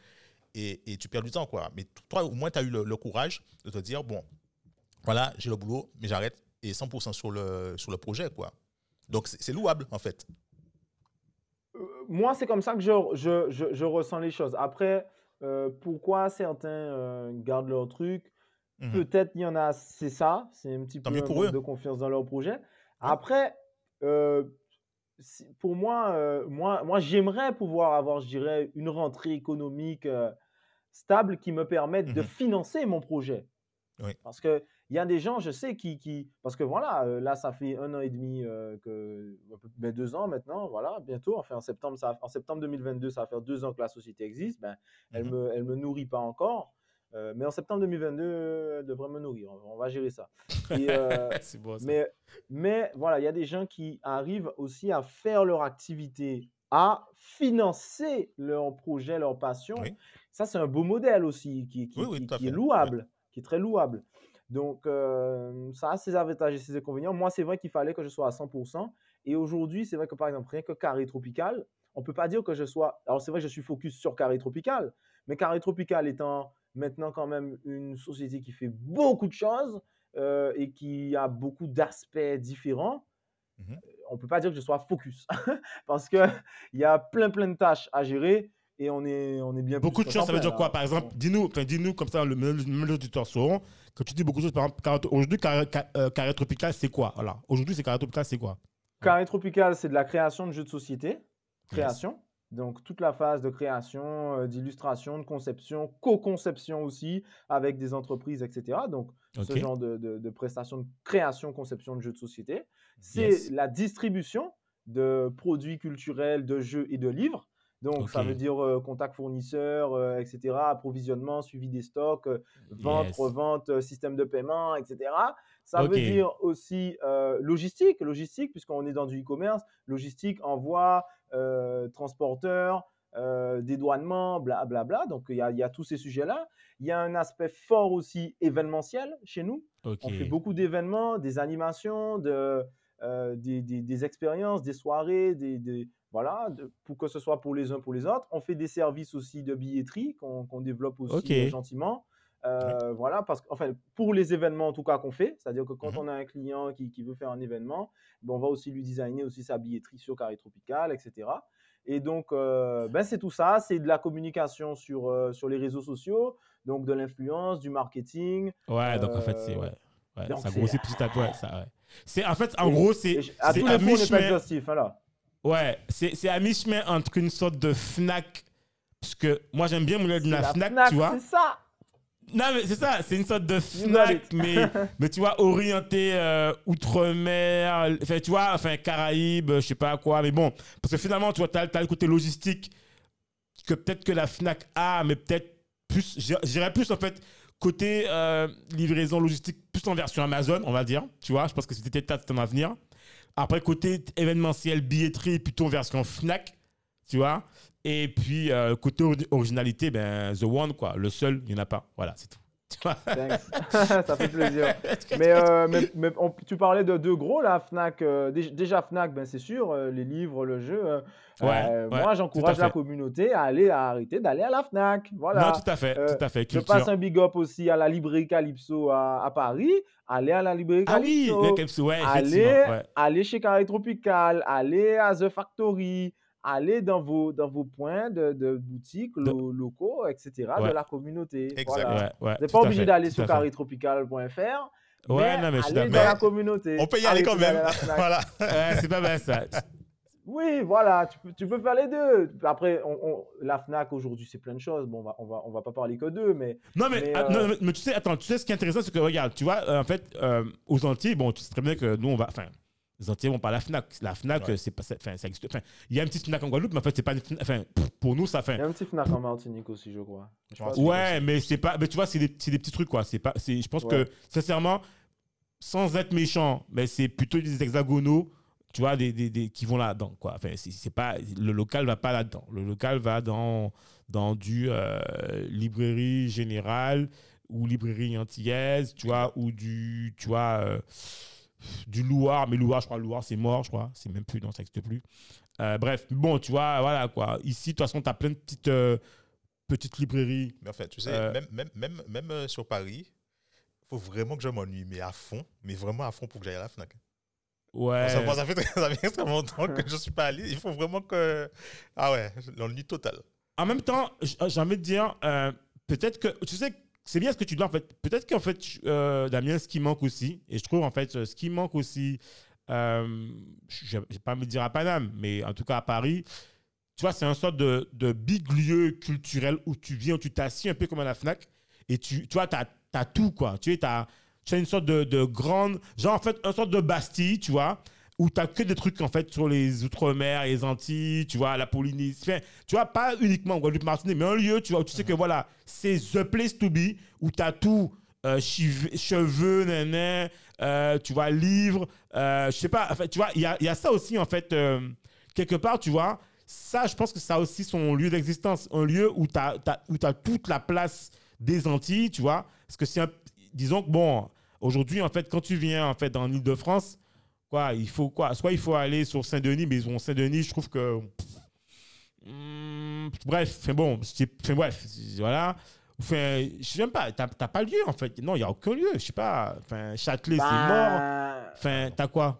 Et, et tu perds du temps, quoi. Mais toi, au moins, tu as eu le, le courage de te dire, bon, voilà, j'ai le boulot, mais j'arrête et 100% sur le, sur le projet, quoi. Donc, c'est louable, en fait. Euh, moi, c'est comme ça que je, je, je, je ressens les choses. Après, euh, pourquoi certains euh, gardent leur truc? Mhm. Peut-être il y en a, c'est ça, c'est un petit Tant peu un pour eux. de confiance dans leur projet. Après, euh, pour moi, moi, moi j'aimerais pouvoir avoir, je dirais, une rentrée économique euh, stable qui me permette de Mhm. financer mon projet. Oui. Parce qu'il y a des gens, je sais, qui. qui parce que voilà, euh, là, ça fait un an et demi, euh, que, ben, deux ans maintenant, voilà, bientôt. Enfin, en septembre, ça, en septembre 2022, ça va faire deux ans que la société existe. Ben, elle Mhm. ne me, elle me nourrit pas encore. Euh, mais en septembre 2022, elle devrait me nourrir. On, on va gérer ça. Et, euh, c'est bon, ça. mais, mais voilà, il y a des gens qui arrivent aussi à faire leur activité, à financer leur projet, leur passion. Oui. Ça, c'est un beau modèle aussi qui, qui- Oui, oui, qui- tout à qui est louable, qui est très louable. Donc, euh, ça a ses avantages et ses inconvénients. Moi, c'est vrai qu'il fallait que je sois à 100%. Et aujourd'hui, c'est vrai que par exemple, rien que Carré Tropical, on ne peut pas dire que je sois. Alors, c'est vrai que je suis focus sur Carré Tropical, mais Carré Tropical étant maintenant quand même une société qui fait beaucoup de choses euh, et qui a beaucoup d'aspects différents, Mhm. on ne peut pas dire que je sois focus parce qu'il y a plein, plein de tâches à gérer et on est, on est bien Beaucoup de choses, ça veut dire quoi? Par exemple, dis-nous, dis-nous comme ça, le, les auditeurs sauront, quand tu dis beaucoup de choses, par exemple, aujourd'hui, carré, euh, carré tropical, c'est quoi? Voilà. Aujourd'hui, c'est carré tropical, c'est quoi? Carré Tropical, c'est de la création de jeux de société. Création. Donc, toute la phase de création, euh, d'illustration, de conception, co-conception aussi avec des entreprises, etc. Donc, ce genre de, de- de prestations de création, conception de jeux de société. C'est Yes. la distribution de produits culturels, de jeux et de livres. Donc, ça veut dire euh, contact fournisseur, euh, etc., approvisionnement, suivi des stocks, euh, vente, Yes. revente, système de paiement, etc. Ça veut dire aussi logistique, logistique, puisqu'on est dans du e-commerce, logistique, envoi, transporteur, dédouanement, blablabla. Donc, il y y a tous ces sujets-là. Il y a un aspect fort aussi événementiel chez nous. On fait beaucoup d'événements, des animations, de, des, des- des expériences, des soirées, des, des- voilà, de- pour que ce soit pour les uns, pour les autres. On fait des services aussi de billetterie qu'on développe aussi euh, gentiment. Euh, Voilà, parce que, enfin, pour les événements en tout cas qu'on fait, c'est-à-dire que quand Mhm. on a un client qui, qui veut faire un événement, ben, on va aussi lui designer aussi sa billetterie sur Carré Tropical, etc. Et donc, euh, ben, c'est tout ça, c'est de la communication sur, euh, sur les réseaux sociaux, donc de l'influence, du marketing, Ouais, donc en fait, c'est. Ouais. Ça grossit petit à petit. Ouais, ça, ouais. C'est, en fait, en gros, c'est. À tous les coups, on n'est pas mi-chemin- exhaustif. hein, là. Ouais, c'est, à mi-chemin entre une sorte de Fnac. Parce que moi, j'aime bien mon de la, la Fnac, Fnac, tu vois. C'est ça. Non, mais c'est ça, c'est une sorte de Fnac, mais, mais tu vois, orienté euh, outre-mer, enfin, tu vois, enfin, Caraïbes, je sais pas quoi, mais bon, parce que finalement, tu vois, t'as, t'as le côté logistique que peut-être que la Fnac a, mais peut-être plus, j'irais- plus en fait côté euh, livraison logistique, plus en version Amazon, on va dire, tu vois, je pense que c'était peut-être un avenir. Après, côté événementiel, billetterie, plutôt version Fnac, tu vois. Et puis, euh, côté ori- originalité, ben, The One, quoi. Le seul, il n'y en a pas. Voilà, c'est tout. Tu vois Thanks. ça fait plaisir. Mais, euh, mais, mais on- tu parlais de deux gros, là, Fnac. euh, dé- déjà, Fnac, ben, c'est sûr, euh, les livres, le jeu. Ouais, ouais, moi, j'encourage la communauté à aller à arrêter d'aller à la Fnac. Voilà. Non, tout à fait, tout à fait. Je passe un big up aussi à la librairie Calypso à, à Paris. Allez à la librairie Ah oui, Calypso. Calypso, ouais, allez, ouais. allez chez Carré Tropical, allez à The Factory, allez dans vos, dans vos points de, de boutiques lo- locaux, etc., Ouais. de la communauté. Voilà. Ouais, ouais, Vous n'êtes pas obligé d'aller sur carrétropical.fr. Ouais, mais non, mais je suis allez d'accord. dans la communauté. On peut y aller quand même. voilà. C'est pas mal ça. Oui, voilà, tu peux, tu peux faire les deux. Après, on, on- la Fnac aujourd'hui, c'est plein de choses. Bon, on va, on va, on va pas parler que d'eux, mais Non mais, Mais, ah, euh, non, mais, mais tu sais, attends, tu sais ce qui est intéressant, c'est que regarde, tu vois, euh, en fait, euh, aux Antilles, bon, tu sais très bien que nous, on va, enfin, les Antilles vont pas à la Fnac. La Fnac, Ouais. c'est pas, enfin, ça existe. Enfin, il y a une petite Fnac en Guadeloupe, mais en fait, c'est pas une Fnac- enfin, pour nous, ça fait. il y a un petit Fnac en Martinique aussi, je crois. Je Ouais. mais c'est pas, mais tu vois, c'est des, c'est des petits trucs quoi. C'est pas, c'est, je pense Ouais. que sincèrement, sans être méchant, mais c'est plutôt des hexagonaux, tu vois, des, des, des- qui vont là-dedans quoi. Enfin, c'est, c'est pas, le local va pas là-dedans. Le local va dans, dans du euh, librairie générale ou librairie antillaise, tu vois, ou du, tu vois, euh, du Loire. Mais Loire, je crois, Loire, c'est mort, je crois. C'est même plus, non, ça n'existe plus. Euh, bref, bon, tu vois, voilà quoi. Ici, de toute façon, tu as plein de petites, euh, petites librairies. Mais en fait, tu sais, Euh, même, même, même, même euh, sur Paris, il faut vraiment que je m'ennuie, mais à fond, mais vraiment à fond pour que j'aille à la Fnac. Ouais. Ça, ça fait, ça fait extrêmement longtemps que je ne suis pas allé. Il faut vraiment que. Ah ouais, l'ennui total. En même temps, j'ai envie de dire, peut-être que, tu sais, c'est bien ce que tu dis en fait. Peut-être qu'en fait, euh, Damien, ce qui manque aussi, et je trouve en fait, ce qui manque aussi, euh, je ne vais pas me dire à Paname, mais en tout cas à Paris, tu vois, c'est un sorte de, de big lieu culturel où tu viens, où tu t'assis un peu comme à la Fnac, et tu, tu vois, tu as, tout, quoi. Tu as, as une sorte de, de grande, genre en fait, une sorte de Bastille, tu vois, où tu n'as que des trucs en fait sur les Outre-mer, les Antilles, tu vois, la Polynésie. Enfin, tu vois, pas uniquement en Guadeloupe, Martinique, mais un lieu, tu vois, où tu sais que voilà, c'est the place to be, où tu as tout, euh, cheveux, nanan, euh, tu vois, livres, euh, je sais pas, en fait, tu vois, il y a, y a ça aussi, en fait, euh, quelque part, tu vois, ça, je pense que ça a aussi son lieu d'existence, un lieu où tu as, où t'as toute la place des Antilles, tu vois, parce que c'est un, disons que, bon, aujourd'hui, en fait, quand tu viens, en fait, dans l'île de France, quoi, il faut quoi? Soit il faut aller sur Saint-Denis, mais bon, Saint-Denis, je trouve que. Hmm, bref, enfin bon, c'est- enfin, bref, voilà. Enfin, je sais même pas, t'as pas lieu en fait. Non, il n'y a aucun lieu, je sais pas. Enfin, Châtelet, c'est mort. Ben, Enfin, t'as quoi?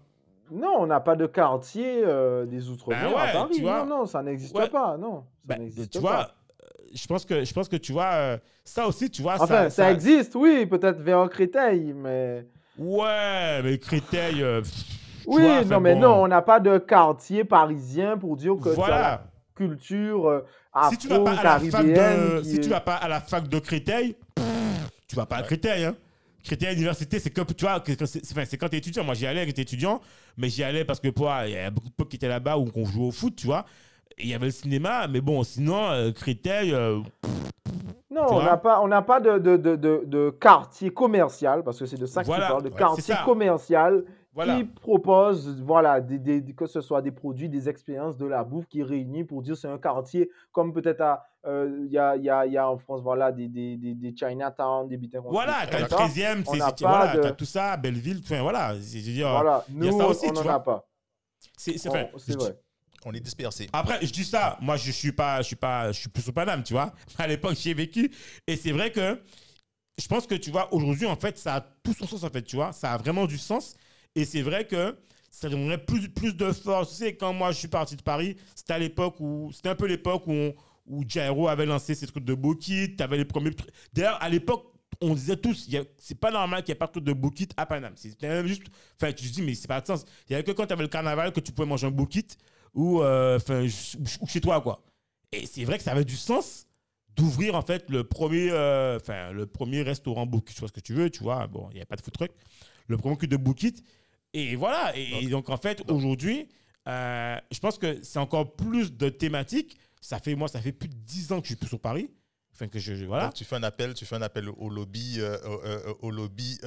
Non, on n'a pas de quartier euh, des Outre-mer Ben ouais, à Paris. tu vois. non, non, ça n'existe Ouais. pas. Non, ça Ben, Tu pas. vois, euh, je pense que, je pense que tu vois, euh, ça aussi, tu vois. Enfin, ça, existe, oui, peut-être vers Créteil, mais. Ouais, mais Créteil. euh, pff, Oui, vois, non, mais bon. non, on n'a pas de quartier parisien pour dire que tu as la Voilà. culture euh, Si tu vas pas à la fac de, si tu vas pas à la fac de Créteil, pff, tu vas pas à Créteil, hein. Créteil Université, c'est comme, tu vois, que- que c'est quand tu es étudiant. Moi, j'y allais quand j'étais étudiant, mais j'y allais parce que, il y a beaucoup de potes qui étaient là-bas où on jouait au foot, tu vois. Il y avait le cinéma, mais bon, sinon, euh, Créteil, euh, Non, Tu on n'a pas, on n'a pas de, de, de, quartier commercial, parce que c'est de ça que Voilà, tu parles, de ouais, quartier commercial voilà. qui propose, voilà, des, des- que ce soit des produits, des expériences, de la bouffe qui réunit pour dire c'est un quartier, comme peut-être à, euh, il y, a, il y, a, il y a en France, voilà, des, des, des, des Chinatown, des bitins Voilà, ça. t'as le Ça, 13e, on c'est, voilà, de- t'as tout ça, Belleville, enfin, voilà. C'est, je veux dire, Voilà, il y a nous, ça aussi, on tu n'en vois. a pas. c'est, c'est, vrai. On est dispersé. Après, je dis ça, moi je suis pas, je suis pas, je suis plus au Paname, tu vois. À l'époque, j'y ai vécu, et c'est vrai que je pense que tu vois, aujourd'hui, en fait, ça a tout son sens, en fait, tu vois. Ça a vraiment du sens, et c'est vrai que ça donnerait plus, plus de force. Tu sais, quand moi je suis parti de Paris, c'était à l'époque où, c'était un peu l'époque où, où Jairo avait lancé ses trucs de Bokit, tu avais les premiers. D'ailleurs, à l'époque, on disait tous, c'est pas normal qu'il n'y ait pas de truc de Bokit à Paname. C'était même juste, enfin, tu te dis, mais c'est pas de sens. Il y avait que quand tu avais le carnaval que tu pouvais manger un Bokit ou, euh, ou chez toi, quoi. Et c'est vrai que ça avait du sens d'ouvrir, en fait, le premier, euh, le premier restaurant Bokit, tu vois ce que tu veux, tu vois. Bon, il n'y a pas de food truck. Le premier cul de Bokit. Et voilà. Et, et donc, en fait, aujourd'hui, euh, je pense que c'est encore plus de thématiques. Ça fait, moi, ça fait plus de 10 ans que je suis plus sur Paris. Enfin, que je, je- voilà. Donc, tu fais un appel, tu fais un appel au lobby, euh, euh, au lobby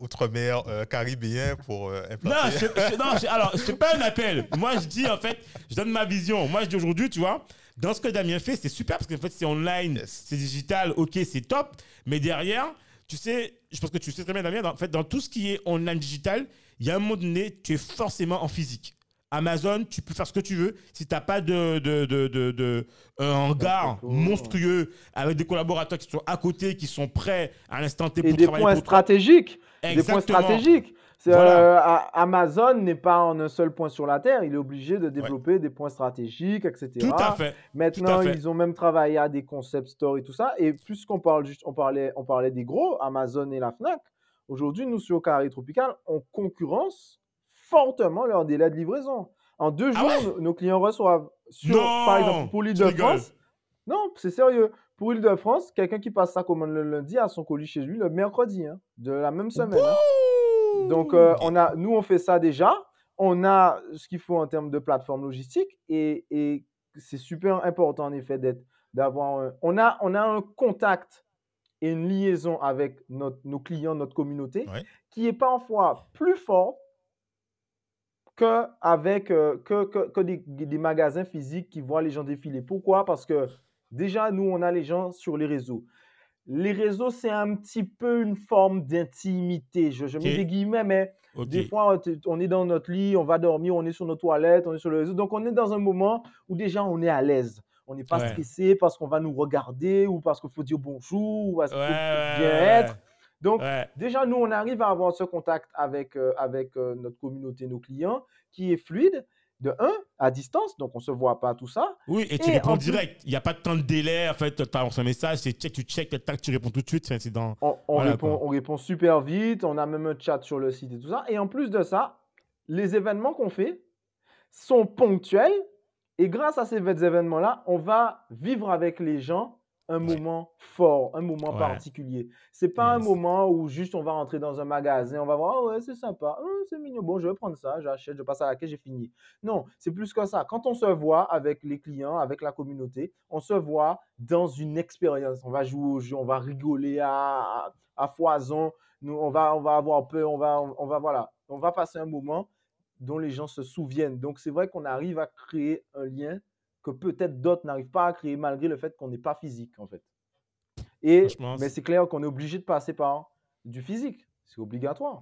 outre-mer caribéen pour euh, Non, implanter. c'est- c'est- non, alors, c'est pas un appel. Moi, je dis, en fait, je donne ma vision. Moi, je dis aujourd'hui, tu vois, dans ce que Damien fait, c'est super parce qu'en fait, c'est online, Yes. c'est digital, ok, c'est top. Mais derrière, tu sais, je pense que tu sais très bien, Damien, dans, en fait, dans tout ce qui est online digital, il y a un moment donné, tu es forcément en physique. Amazon, tu peux faire ce que tu veux. Si tu n'as pas de, de, de, de, de- un hangar monstrueux avec des collaborateurs qui sont à côté, qui sont prêts à l'instant T Et pour des travailler points pour stratégiques. Des points stratégiques. Voilà. euh, Amazon n'est pas en un seul point sur la Terre. Il est obligé de développer des points stratégiques, etc. Tout à fait. Maintenant, Tout à fait. ils ont même travaillé à des concept stores et tout ça. Et puisqu'on parle juste, on parlait, on parlait des gros, Amazon et la Fnac. Aujourd'hui, nous, sur Carré Tropical, on concurrence fortement leur délai de livraison. En deux Ah jours, ouais? nos, nos clients reçoivent, sur, Non par exemple, pour l'île de. France. Non, c'est sérieux. Pour l'île de France, quelqu'un qui passe sa commande le lundi a son colis chez lui le mercredi hein, de la même semaine. hein. Donc, euh, on a, nous, on fait ça déjà. On a ce qu'il faut en termes de plateforme logistique et, et c'est super important, en effet, d'être, d'avoir un- on, a, on a un contact et une liaison avec notre- nos clients, notre communauté, Ouais. qui est parfois plus fort que, avec, euh, que, que, que des, des magasins physiques qui voient les gens défiler. Pourquoi? Parce que déjà, nous, on a les gens sur les réseaux. Les réseaux, c'est un petit peu une forme d'intimité. Je, je mets des guillemets, mais des fois, on est dans notre lit, on va dormir, on est sur nos toilettes, on est sur le réseau. Donc, on est dans un moment où déjà, on est à l'aise. On n'est pas Ouais. stressé parce qu'on va nous regarder ou parce qu'il faut dire bonjour ou parce qu'il faut bien être. Donc, ouais. déjà, nous, on arrive à avoir ce contact avec, euh, avec euh, notre communauté, nos clients, qui est fluide, de un, à distance, donc on ne se voit pas tout ça. Oui, et tu Et réponds en direct. Il n'y a pas de temps de délai. En fait, tu as un message, c'est check, tu check, tac, tu réponds tout de suite. C'est dans. On, on Voilà, répond, on répond super vite, on a même un chat sur le site et tout ça. Et en plus de ça, les événements qu'on fait sont ponctuels. Et grâce à ces événements-là, on va vivre avec les gens un moment fort, un moment Ouais. particulier. C'est pas un moment où juste on va rentrer dans un magasin, on va voir, Ah ouais, c'est sympa, Ah, c'est mignon, bon, je vais prendre ça, j'achète, je passe à la caisse, j'ai fini. Non, c'est plus que ça. Quand on se voit avec les clients, avec la communauté, on se voit dans une expérience. On va jouer au jeu, on va rigoler à, à, à foison, nous, on, va, on va avoir peur, on va, on va, voilà, on va passer un moment dont les gens se souviennent. Donc, c'est vrai qu'on arrive à créer un lien que peut-être d'autres n'arrivent pas à créer malgré le fait qu'on n'est pas physique, en fait. Et, mais c'est- clair qu'on est obligé de passer par du physique. C'est obligatoire.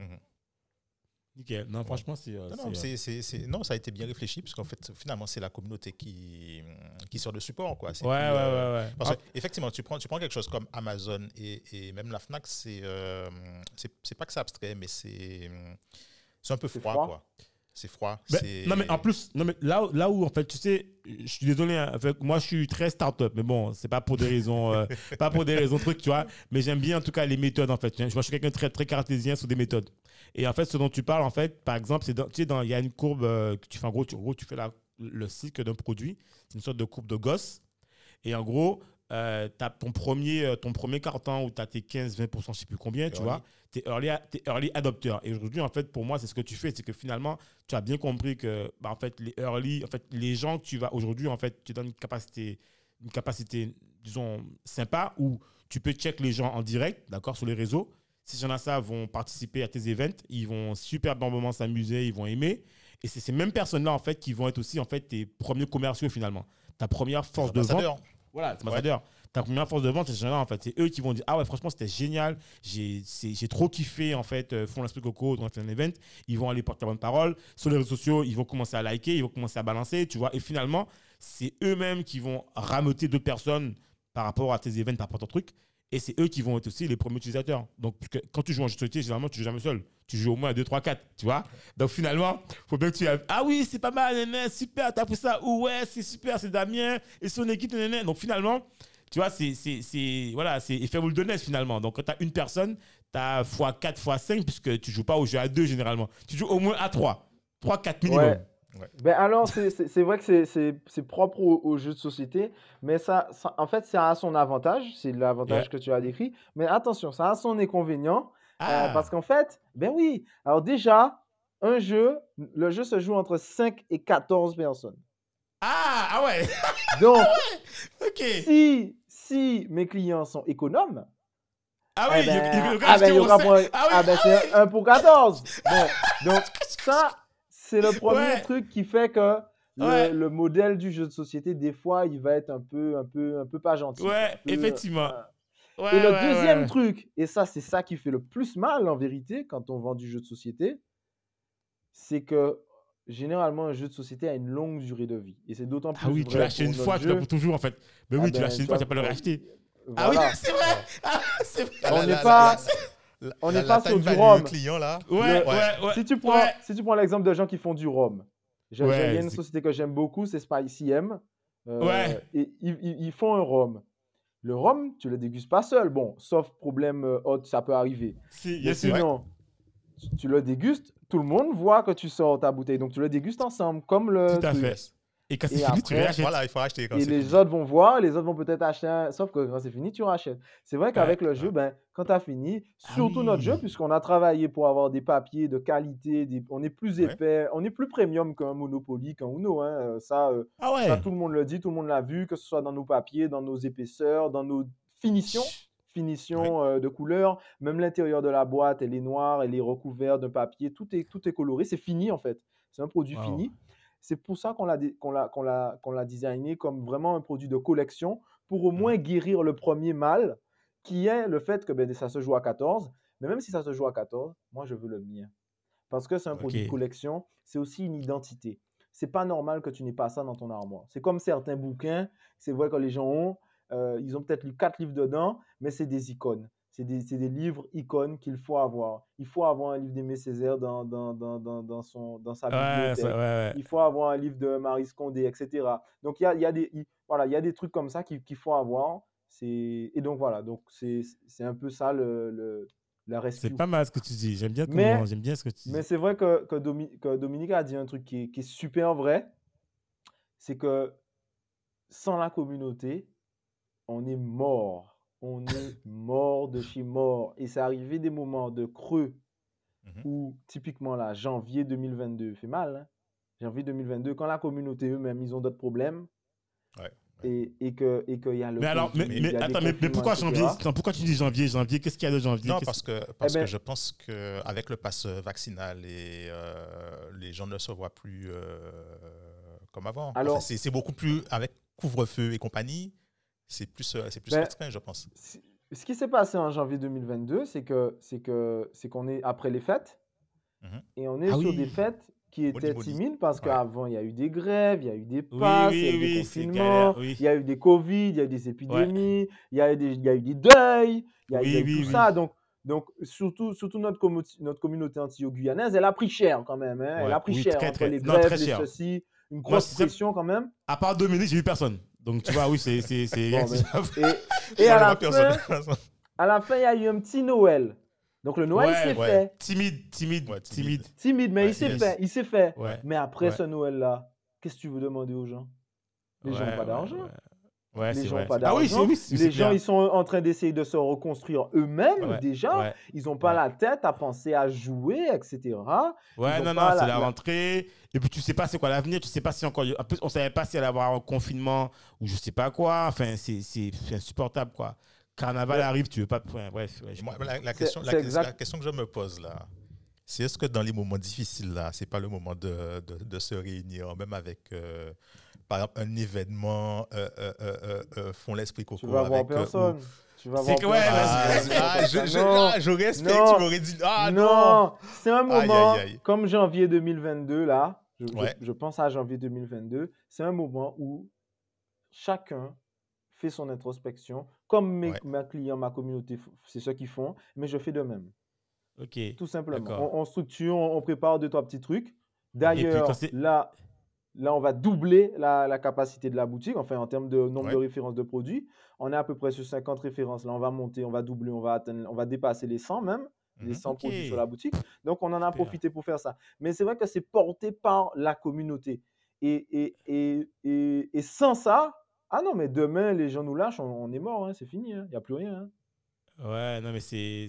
Nickel. Non, franchement, c'est. euh, Non, non, c'est, euh, c'est- non, ça a été bien réfléchi, parce qu'en fait, finalement, c'est la communauté qui, qui sort de support. Quoi. Ouais, ouais, plus, euh, ouais, ouais. Parce Ah, que, effectivement, tu prends, tu prends quelque chose comme Amazon et, et même la Fnac, c'est euh, c'est pas que c'est abstrait, mais c'est c'est un peu froid, froid. quoi. C'est froid. Ben, non, mais en plus, non, mais là, où- là où, en fait, tu sais, je suis désolé, hein, fait, moi, je suis très start-up, mais bon, c'est pas pour des raisons, euh, pas pour des raisons trucs, tu vois, mais j'aime bien, en tout cas, les méthodes, en fait. Moi, je suis quelqu'un de très, très cartésien sur des méthodes. Et en fait, ce dont tu parles, en fait, par exemple, c'est dans, tu sais, il y a une courbe euh, que tu fais, en gros, tu, en gros, tu fais la, le cycle d'un produit, c'est une sorte de courbe de gosse. Et en gros, tu as ton premier, euh, ton premier carton où tu as tes 15-20%, je sais plus combien, tu Early. vois, tu es early, t'es early adopter. Et aujourd'hui, en fait, pour moi, c'est ce que tu fais, c'est que finalement, tu as bien compris que, bah, en fait, les early, en fait, les gens que tu vas aujourd'hui, en fait, tu donnes une capacité, une capacité, disons, sympa où tu peux check les gens en direct, d'accord, sur les réseaux. Ces gens-là, ça, vont participer à tes events, ils vont super bonnement s'amuser, ils vont aimer. Et c'est ces mêmes personnes-là, en fait, qui vont être aussi, en fait, tes premiers commerciaux, finalement. Ta première force de vente. Voilà, c'est ambassadeur. Ta première force de vente, c'est ces gens-là, en fait. C'est eux qui vont dire Ah ouais, franchement, c'était génial. J'ai trop kiffé, en fait, euh, font l'esprit coco, on fait un event. Ils vont aller porter la bonne parole. Sur les réseaux sociaux, ils vont commencer à liker, ils vont commencer à balancer, tu vois. Et finalement, c'est eux-mêmes qui vont rameuter d'autres personnes par rapport à tes événements, par rapport à ton truc. Et c'est eux qui vont être aussi les premiers utilisateurs. Donc, quand tu joues en jeu de société, généralement, tu joues jamais seul. Tu joues au moins à 2, 3, 4, tu vois. Donc, finalement, faut bien que tu aies- Ah oui, c'est pas mal, néné, super, t'as pris ça. Ou ouais, c'est super, c'est Damien et son équipe, néné. Donc, finalement, tu vois, c'est, c'est, c'est, voilà, c'est effet boule de neige, finalement. Donc, quand tu as une personne, tu as x4, x5, puisque tu joues pas au jeu à 2 généralement. Tu joues au moins à 3. 3, 4 minimum. Ouais. Ben alors, c'est- vrai que c'est- propre aux, aux jeux de société, mais ça, ça- en fait, ça a son avantage, c'est l'avantage Yeah. que tu as décrit, mais attention, ça a son inconvénient, euh, Ah, parce qu'en fait, ben oui, alors déjà, un jeu, le jeu se joue entre 5 et 14 personnes. ah, ah ouais, Donc, ok. si, si mes clients sont économes, Ah eh oui, ben, il- il- il- ah ben, il y aura ah oui, ah ben, c'est 1 pour 14. Bon, donc ça, c'est le premier Ouais. truc qui fait que le, Ouais. le modèle du jeu de société, des fois, il va être un peu, un peu, un peu pas gentil. Ouais, peu, effectivement. euh, Ouais, Et le deuxième truc, et ça, c'est ça qui fait le plus mal en vérité quand on vend du jeu de société, c'est que généralement, un jeu de société a une longue durée de vie. Et c'est d'autant plus Ah oui, tu vrai l'as acheté une fois, tu l'as pour toujours en fait. Mais Ah oui, tu ben, l'as acheté une fois, tu vas pas le euh, racheter. Ah oui, c'est vrai. Ah, c'est vrai. On n'est la- pas- la- on n'est pas sur time du rhum. client là. Ouais, Le- ouais, ouais. si tu prends, ouais. si tu prends l'exemple de gens qui font du rhum, il y a une c'est- société que j'aime beaucoup, c'est Spicy M. Euh, Ouais. Et ils, font un rhum. Le rhum, tu le dégustes pas seul. Bon, sauf problème euh, autre, ça peut arriver. Si, yes, sinon, tu- tu le dégustes, tout le monde voit que tu sors ta bouteille. Donc tu le dégustes ensemble, comme le Tout à truc. fait. Et quand c'est fini, tu après, réachètes. Voilà, il faut acheter quand Et les fini. autres vont voir, les autres vont peut-être acheter un. Sauf que quand c'est fini, tu rachètes. C'est vrai qu'avec le jeu, ouais. ben, quand tu as fini, Ah surtout notre jeu, puisqu'on a travaillé pour avoir des papiers de qualité, des- on est plus Ouais. épais, on est plus premium qu'un Monopoly, qu'un Uno. Hein. euh, Ça, euh, Ah ça, tout le monde le dit, tout le monde l'a vu, que ce soit dans nos papiers, dans nos épaisseurs, dans nos finitions, finitions euh, de couleurs. Même l'intérieur de la boîte, elle est noire, elle est recouverte d'un papier, tout est, tout est coloré. C'est fini en fait. C'est un produit Wow. fini. C'est pour ça qu'on l'a qu'on l'a qu'on l'a- qu'on l'a designé comme vraiment un produit de collection pour au moins guérir le premier mal, qui est le fait que ben, ça se joue à 14. Mais même si ça se joue à 14, moi je veux le mien. Parce que c'est un produit de collection, c'est aussi une identité. C'est pas normal que tu n'aies pas ça dans ton armoire. C'est comme certains bouquins, c'est vrai que les gens ont, euh, ils ont peut-être lu quatre livres dedans, mais c'est des icônes. C'est des, des livres icônes qu'il faut avoir. Il faut avoir un livre d'Aimé Césaire dans, dans, dans, dans, dans son, dans sa Ouais, bibliothèque. ça- ouais, ouais. Il faut avoir un livre de Marie Scondé, etc. Donc, il y a, y, a des- il- voilà, il y a des trucs comme ça qu'il faut avoir. Et donc, voilà. Donc, c'est un peu ça le, le-. C'est pas mal ce que tu dis. J'aime bien, Mais- comment- j'aime bien ce que tu dis. Mais c'est vrai que, que, Domi- que Dominique a dit un truc qui est, qui est super vrai. C'est que sans la communauté, on est mort. On est mort de chez mort. Et c'est arrivé des moments de creux Mhm. où, typiquement là, janvier 2022 fait mal. hein. Janvier 2022, quand la communauté eux-mêmes, ils ont d'autres problèmes. Ouais, Et, et que et qu'il y a le Mais alors, mais, attends, mais, pourquoi janvier? Attends, Pourquoi tu dis janvier Janvier, qu'est-ce qu'il y a de janvier? Non, parce que, parce ben- que je pense qu'avec le pass vaccinal, et, euh, les gens ne se voient plus euh, comme avant. Alors- c'est beaucoup plus avec couvre-feu et compagnie. C'est plus, euh, c'est plus Ben, restreint, je pense. Ce qui s'est passé en janvier 2022, c'est que c'est que c'est qu'on est après les fêtes Mhm. et on est Ah sur oui. des fêtes qui étaient timides parce Ouais. qu'avant il y a eu des grèves, il y a eu des Oui, passes, oui, il y a eu des oui, c'est confinements, oui. il y a eu des Covid, il y a eu des épidémies, il, y a eu des, il y a eu des deuils, il y a, il y a Oui, eu oui, tout oui. ça. Donc, donc surtout, surtout notre, notre communauté anti-guyanaise, elle a pris cher quand même. hein, Elle a pris oui, cher très, entre très- les non, grèves, les cher. ceci, une grosse pression quand même. À part Dominique, j'ai vu personne. Donc tu vois, oui, c'est. c'est- c'est- Bon, Et, et à la fin, à la fin, il y a eu un petit Noël. Donc le Noël, Ouais, c'est ouais. fait. timide, timide, Ouais, timide. timide. Timide, mais Ouais, il s'est yes. fait. Il s'est fait. Ouais. Mais après Ouais. ce Noël-là, qu'est-ce que tu veux demander aux gens? Les gens n'ont pas ouais, d'argent. Ouais. Les c'est gens n'ont vrai. pas Ah oui, Les gens, ils sont en train d'essayer de se reconstruire eux-mêmes Ouais, déjà. ouais. Ils n'ont pas ouais. la tête à penser à jouer, etc. Ouais, non, non, c'est la- rentrée. Et puis, tu sais pas c'est quoi l'avenir. Tu sais pas si encore. En plus, on savait pas si elle allait avoir un confinement ou je sais pas quoi. Enfin, c'est insupportable, quoi. Carnaval Ouais. arrive, tu veux pas. ouais, bref. ouais, je Moi, comprends. la, question, la, c'est la exact. question que je me pose là, c'est est-ce que dans les moments difficiles là, c'est pas le moment de, de, de se réunir, même avec, euh, par exemple, un événement, euh, euh, euh, euh, euh, font l'esprit Tu coco vas voir avec. euh, personne. Tu vas C'est voir que- ouais, Ah, je, je, Non. ah, j'aurais espéré Non. tu m'aurais dit ah non. non, c'est un moment, aïe, aïe. comme janvier 2022, là, je, je- Ouais. je pense à janvier 2022, c'est un moment où chacun fait son introspection, comme mes, Ouais. mes clients, ma communauté, c'est ce qu'ils font, mais je fais de même, Ok. tout simplement. On, on structure, on, on prépare deux, trois petits trucs. D'ailleurs, là, là, on va doubler la, la capacité de la boutique, enfin, en termes de nombre de références de produits. On est à peu près sur 50 références. Là, on va monter, on va doubler, on va atteindre, on va dépasser les 100 même les Mhm. 100 Ok. produits sur la boutique. Donc, on en a profité pour faire ça. Mais c'est vrai que c'est porté par la communauté. Et, et, et, et, et sans ça, ah non, mais demain, les gens nous lâchent, on, on est mort, hein, c'est fini, il n'y a plus rien. hein. Ouais, non, mais c'est.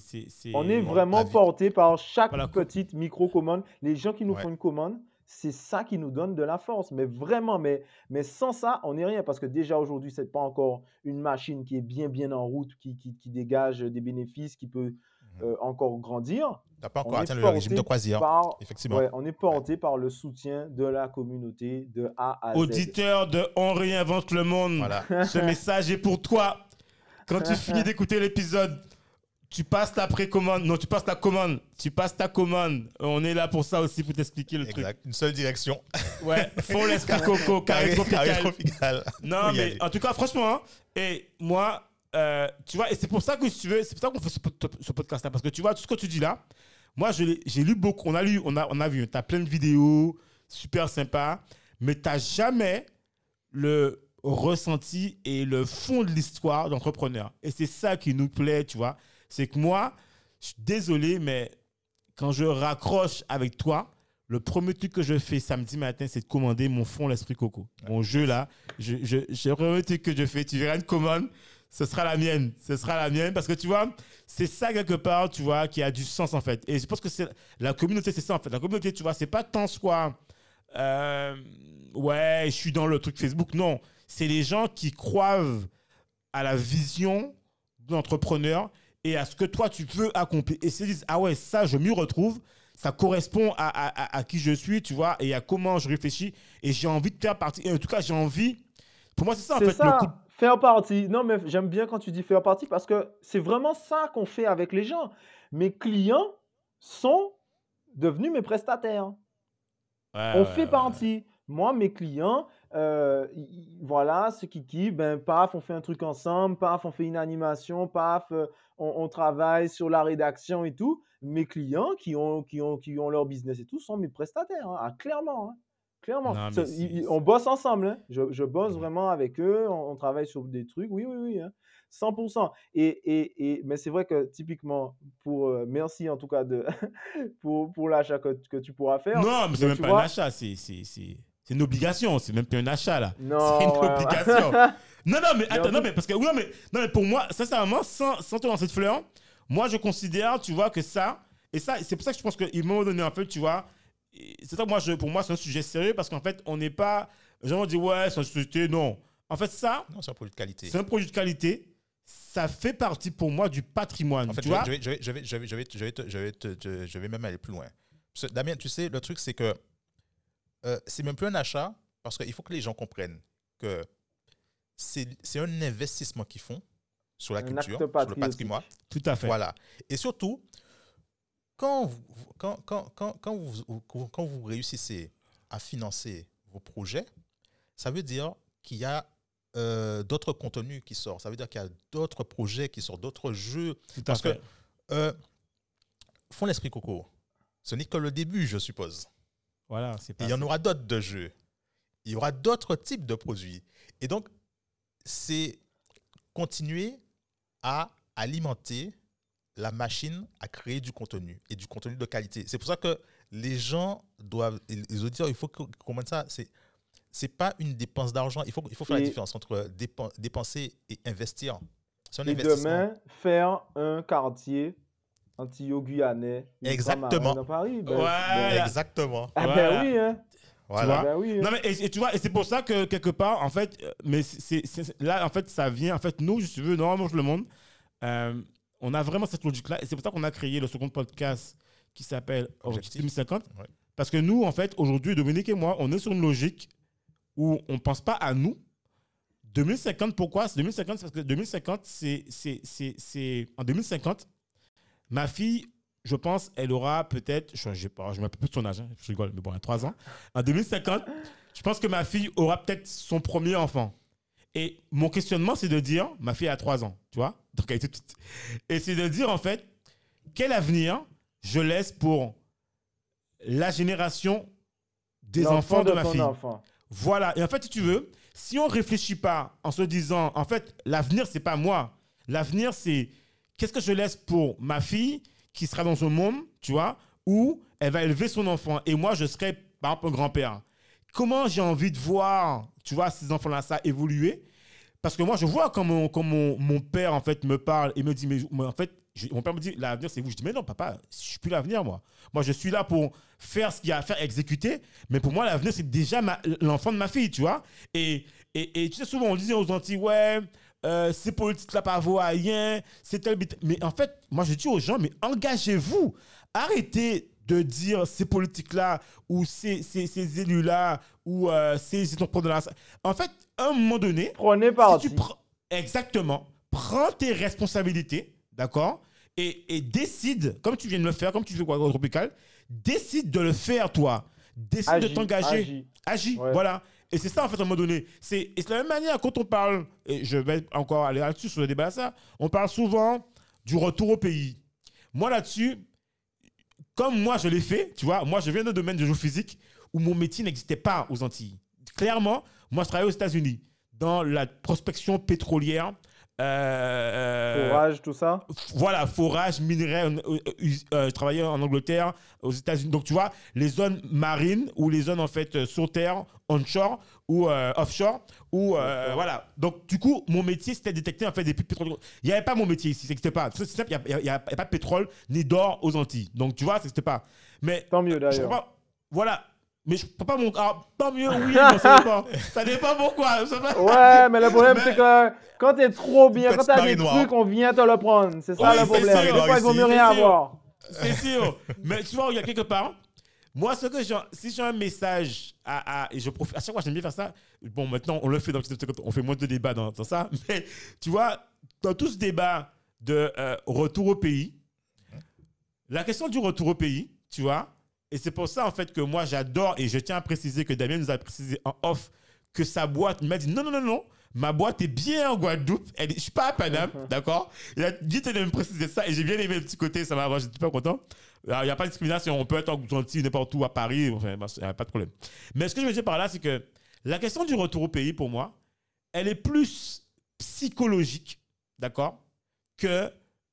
On est vraiment porté par chaque Voilà, petite micro-commande. Les gens qui nous Ouais. font une commande, c'est ça qui nous donne de la force. Mais vraiment, mais, mais sans ça, on n'est rien. Parce que déjà aujourd'hui, ce n'est pas encore une machine qui est bien, bien en route, qui, qui, qui dégage des bénéfices, qui peut Mhm. euh, encore grandir. T'as pas encore atteint le régime de croisière, par- effectivement. Ouais, on est porté par le soutien de la communauté de A à Z. Auditeur de On réinvente le monde. Voilà. Ce message est pour toi. Quand tu finis d'écouter l'épisode, tu passes la précommande. Non, tu passes la commande. Tu passes ta commande. On est là pour ça aussi, pour t'expliquer le Exact. Une seule direction. truc. Ouais, fond l'esprit coco, carré tropical. carré tropical. Non, mais en tout cas, franchement, hein, et moi, euh, tu vois, et c'est pour ça que si tu veux, c'est pour ça qu'on fait ce, ce podcast-là, parce que tu vois, tout ce que tu dis là, moi, j'ai lu beaucoup, on a lu, on a, on a vu, tu as plein de vidéos, super sympa, mais tu n'as jamais le, ressenti et le fond de l'histoire d'entrepreneur. Et c'est ça qui nous plaît, tu vois. C'est que moi, je suis désolé, mais quand je raccroche avec toi, le premier truc que je fais samedi matin, c'est de commander mon fond l'esprit coco. Mon jeu là, je, je, je, le premier truc que je fais, tu verras une commande, ce sera la mienne. Ce sera la mienne parce que tu vois, c'est ça quelque part, tu vois, qui a du sens en fait. Et je pense que c'est la communauté, c'est ça en fait. La communauté, tu vois, c'est pas tant soit, euh, ouais, je suis dans le truc Facebook. Non, c'est les gens qui croient à la vision de l'entrepreneur et à ce que toi tu peux accomplir. Et se disent, ah ouais, ça, je m'y retrouve ça correspond à, à, à, qui je suis, tu vois, et à comment je réfléchis. Et j'ai envie de faire partie. Et en tout cas, j'ai envie. Pour moi, c'est ça, en fait. Ça. Faire partie. Non, mais j'aime bien quand tu dis faire partie parce que c'est vraiment ça qu'on fait avec les gens. Mes clients sont devenus mes prestataires. on fait partie. Moi, mes clients, euh, voilà, ce qui ben, paf, on fait un truc ensemble, paf, on fait une animation, paf, euh, on, travaille sur la rédaction et tout. Mes clients qui ont, qui ont, qui ont leur business et tout sont mes prestataires, hein, ah, clairement. Hein, clairement. on bosse ensemble. Hein. Je, bosse vraiment avec eux, on, travaille sur des trucs, oui, oui, oui. 100%. Et, et, et, mais c'est vrai que typiquement, pour, euh, merci en tout cas de, pour, pour l'achat que, que, tu pourras faire. Non, mais c'est même pas un achat, c'est c'est une obligation, c'est même plus un achat là. Non. C'est une obligation. non, non, mais attends, non, mais parce que, oui, mais, non, mais pour moi, sincèrement, sans, sans te lancer de fleurs, moi je considère, tu vois, que ça, et ça, c'est pour ça que je pense qu'à un moment donné, en fait, tu vois, c'est ça, moi, je, pour moi, c'est un sujet sérieux parce qu'en fait, on n'est pas, gens dit, ouais, c'est une société, non. En fait, ça, non, c'est un produit de qualité. C'est un produit de qualité. Ça fait partie pour moi du patrimoine. En fait, tu je, vois? Je, vais, je, vais, je, vais, je, vais, je, vais, je, vais, je, je vais même aller plus loin. Damien, tu sais, le truc, c'est que euh, c'est même plus un achat parce qu'il faut que les gens comprennent que c'est un investissement qu'ils font sur la culture, sur le patrimoine. Tout à fait. Voilà. Et surtout, quand vous, quand, quand, quand, quand, vous, quand vous réussissez à financer vos projets, ça veut dire qu'il y a euh, d'autres contenus qui sortent. Ça veut dire qu'il y a d'autres projets qui sortent, d'autres jeux. Tout parce que euh, Fond l'esprit coco, ce n'est que le début, je suppose. Voilà, c'est Il y en aura d'autres de jeux. Il y aura d'autres types de produits. Et donc, c'est continuer à alimenter la machine à créer du contenu et du contenu de qualité. C'est pour ça que les gens doivent, les auditeurs, il faut qu'on comprenne ça. C'est c'est pas une dépense d'argent. Il faut, il faut faire la différence entre dépenser et investir. Un et demain, faire un quartier anti-guyanais. Exactement. Dans Paris. Ben, ben, exactement. Ah ben oui, hein. Voilà. Oui, hein. Non, mais, et, tu vois, et c'est pour ça que quelque part, en fait, euh, mais c'est, là, en fait, ça vient, en fait, nous, je veux, normalement, je le monde, euh, on a vraiment cette logique-là, et c'est pour ça qu'on a créé le second podcast qui s'appelle Objectif 2050. Parce que nous, en fait, aujourd'hui, Dominique et moi, on est sur une logique où on ne pense pas à nous. 2050, pourquoi? 2050, parce que 2050, c'est, c'est, en 2050, Ma fille, je pense, elle aura peut-être, je ne sais pas, je plus de son âge, hein, je rigole, mais bon, a 3 ans. En 2050, je pense que ma fille aura peut-être son premier enfant. Et mon questionnement, c'est de dire, ma fille a 3 ans, tu vois Donc elle était petite. Et c'est de dire, en fait, quel avenir je laisse pour la génération des enfants de, ma fille. Voilà. Et en fait, si tu veux, si on ne réfléchit pas en se disant, en fait, l'avenir, c'est pas moi. L'avenir, c'est qu'est-ce que je laisse pour ma fille qui sera dans un monde, tu vois, où elle va élever son enfant et moi, je serai, par exemple, grand-père. Comment j'ai envie de voir, tu vois, ces enfants-là, ça évoluer? Parce que moi, je vois quand, mon, mon, père, en fait, me parle et me dit, mais, en fait, mon père me dit, l'avenir, c'est vous. Je dis, mais non, papa, je suis plus l'avenir, moi. Moi, je suis là pour faire ce qu'il y a à faire, exécuter. Mais pour moi, l'avenir, c'est déjà l'enfant de ma fille, tu vois. Et, et, et, tu sais, souvent, on disait aux Antilles, ouais, euh, ces politiques-là pas rien, c'est tel Mais en fait, moi je dis aux gens, mais engagez-vous. Arrêtez de dire ces politiques-là ou ces, ces, ces élus-là ou euh, ces entrepreneurs. En fait, à un moment donné, prenez parti. Exactement. Prends tes responsabilités, d'accord et, et, décide, comme tu viens de le faire, comme tu fais quoi, Tropical, décide de le faire, toi. Décide de t'engager. Agis. Voilà. Et c'est ça, en fait, à un moment donné. C'est la même manière, quand on parle, et je vais encore aller là-dessus sur le débat, ça, on parle souvent du retour au pays. Moi, là-dessus, comme moi, je l'ai fait, tu vois, moi, je viens d'un domaine de jeu physique où mon métier n'existait pas aux Antilles. Clairement, moi, je travaillais aux États-Unis. dans la prospection pétrolière. Euh, Forage, tout ça? voilà, forage, minerai, euh, euh, euh, je travaillais en Angleterre, aux États-Unis. Donc, tu vois, les zones marines ou les zones, en fait, euh, sur terre, onshore ou euh, offshore. Ou, euh, voilà. Donc, du coup, mon métier, c'était détecter, en fait, des pétrole. Il n'y avait pas mon métier ici. C'était pas. C'est simple, il n'y a, a- pas de pétrole ni d'or aux Antilles. Donc, tu vois, c'était pas. Mais Tant mieux je d'ailleurs. Voilà. Mais je peux pas mon. Ah, tant mieux, oui, mais ça dépend. ça dépend pourquoi. Ça Ouais, mais le problème, Mais- c'est que quand t'es trop bien, quand t'as des marinoire. trucs, on vient te le prendre. C'est ça Oui, le problème. sûr, Des fois, il vaut mieux rien sûr. avoir. C'est sûr. Mais tu vois, il y a quelque part. Moi, ce que j'ai, si j'ai un message à, à- et je profite, à chaque fois, j'aime bien faire ça. Bon, maintenant, on le fait dans le on fait moins de débats dans, dans ça. Mais tu vois, dans tout ce débat de euh, retour au pays, la question du retour au pays, tu vois, et c'est pour ça, en fait, que moi, j'adore, et je tiens à préciser que Damien nous a précisé en off que sa boîte, m'a dit non, non, non, non, ma boîte est bien en Guadeloupe, elle je suis pas à Paname, d'accord? Il a dit de me préciser ça, et j'ai bien aimé le petit côté, ça m'a, j'étais pas content. Alors, Il n'y a pas de discrimination, on peut être en gentil n'importe où à Paris, enfin, il n'y a pas de problème. Mais ce que je veux dire par là, c'est que la question du retour au pays, pour moi, elle est plus psychologique, d'accord, que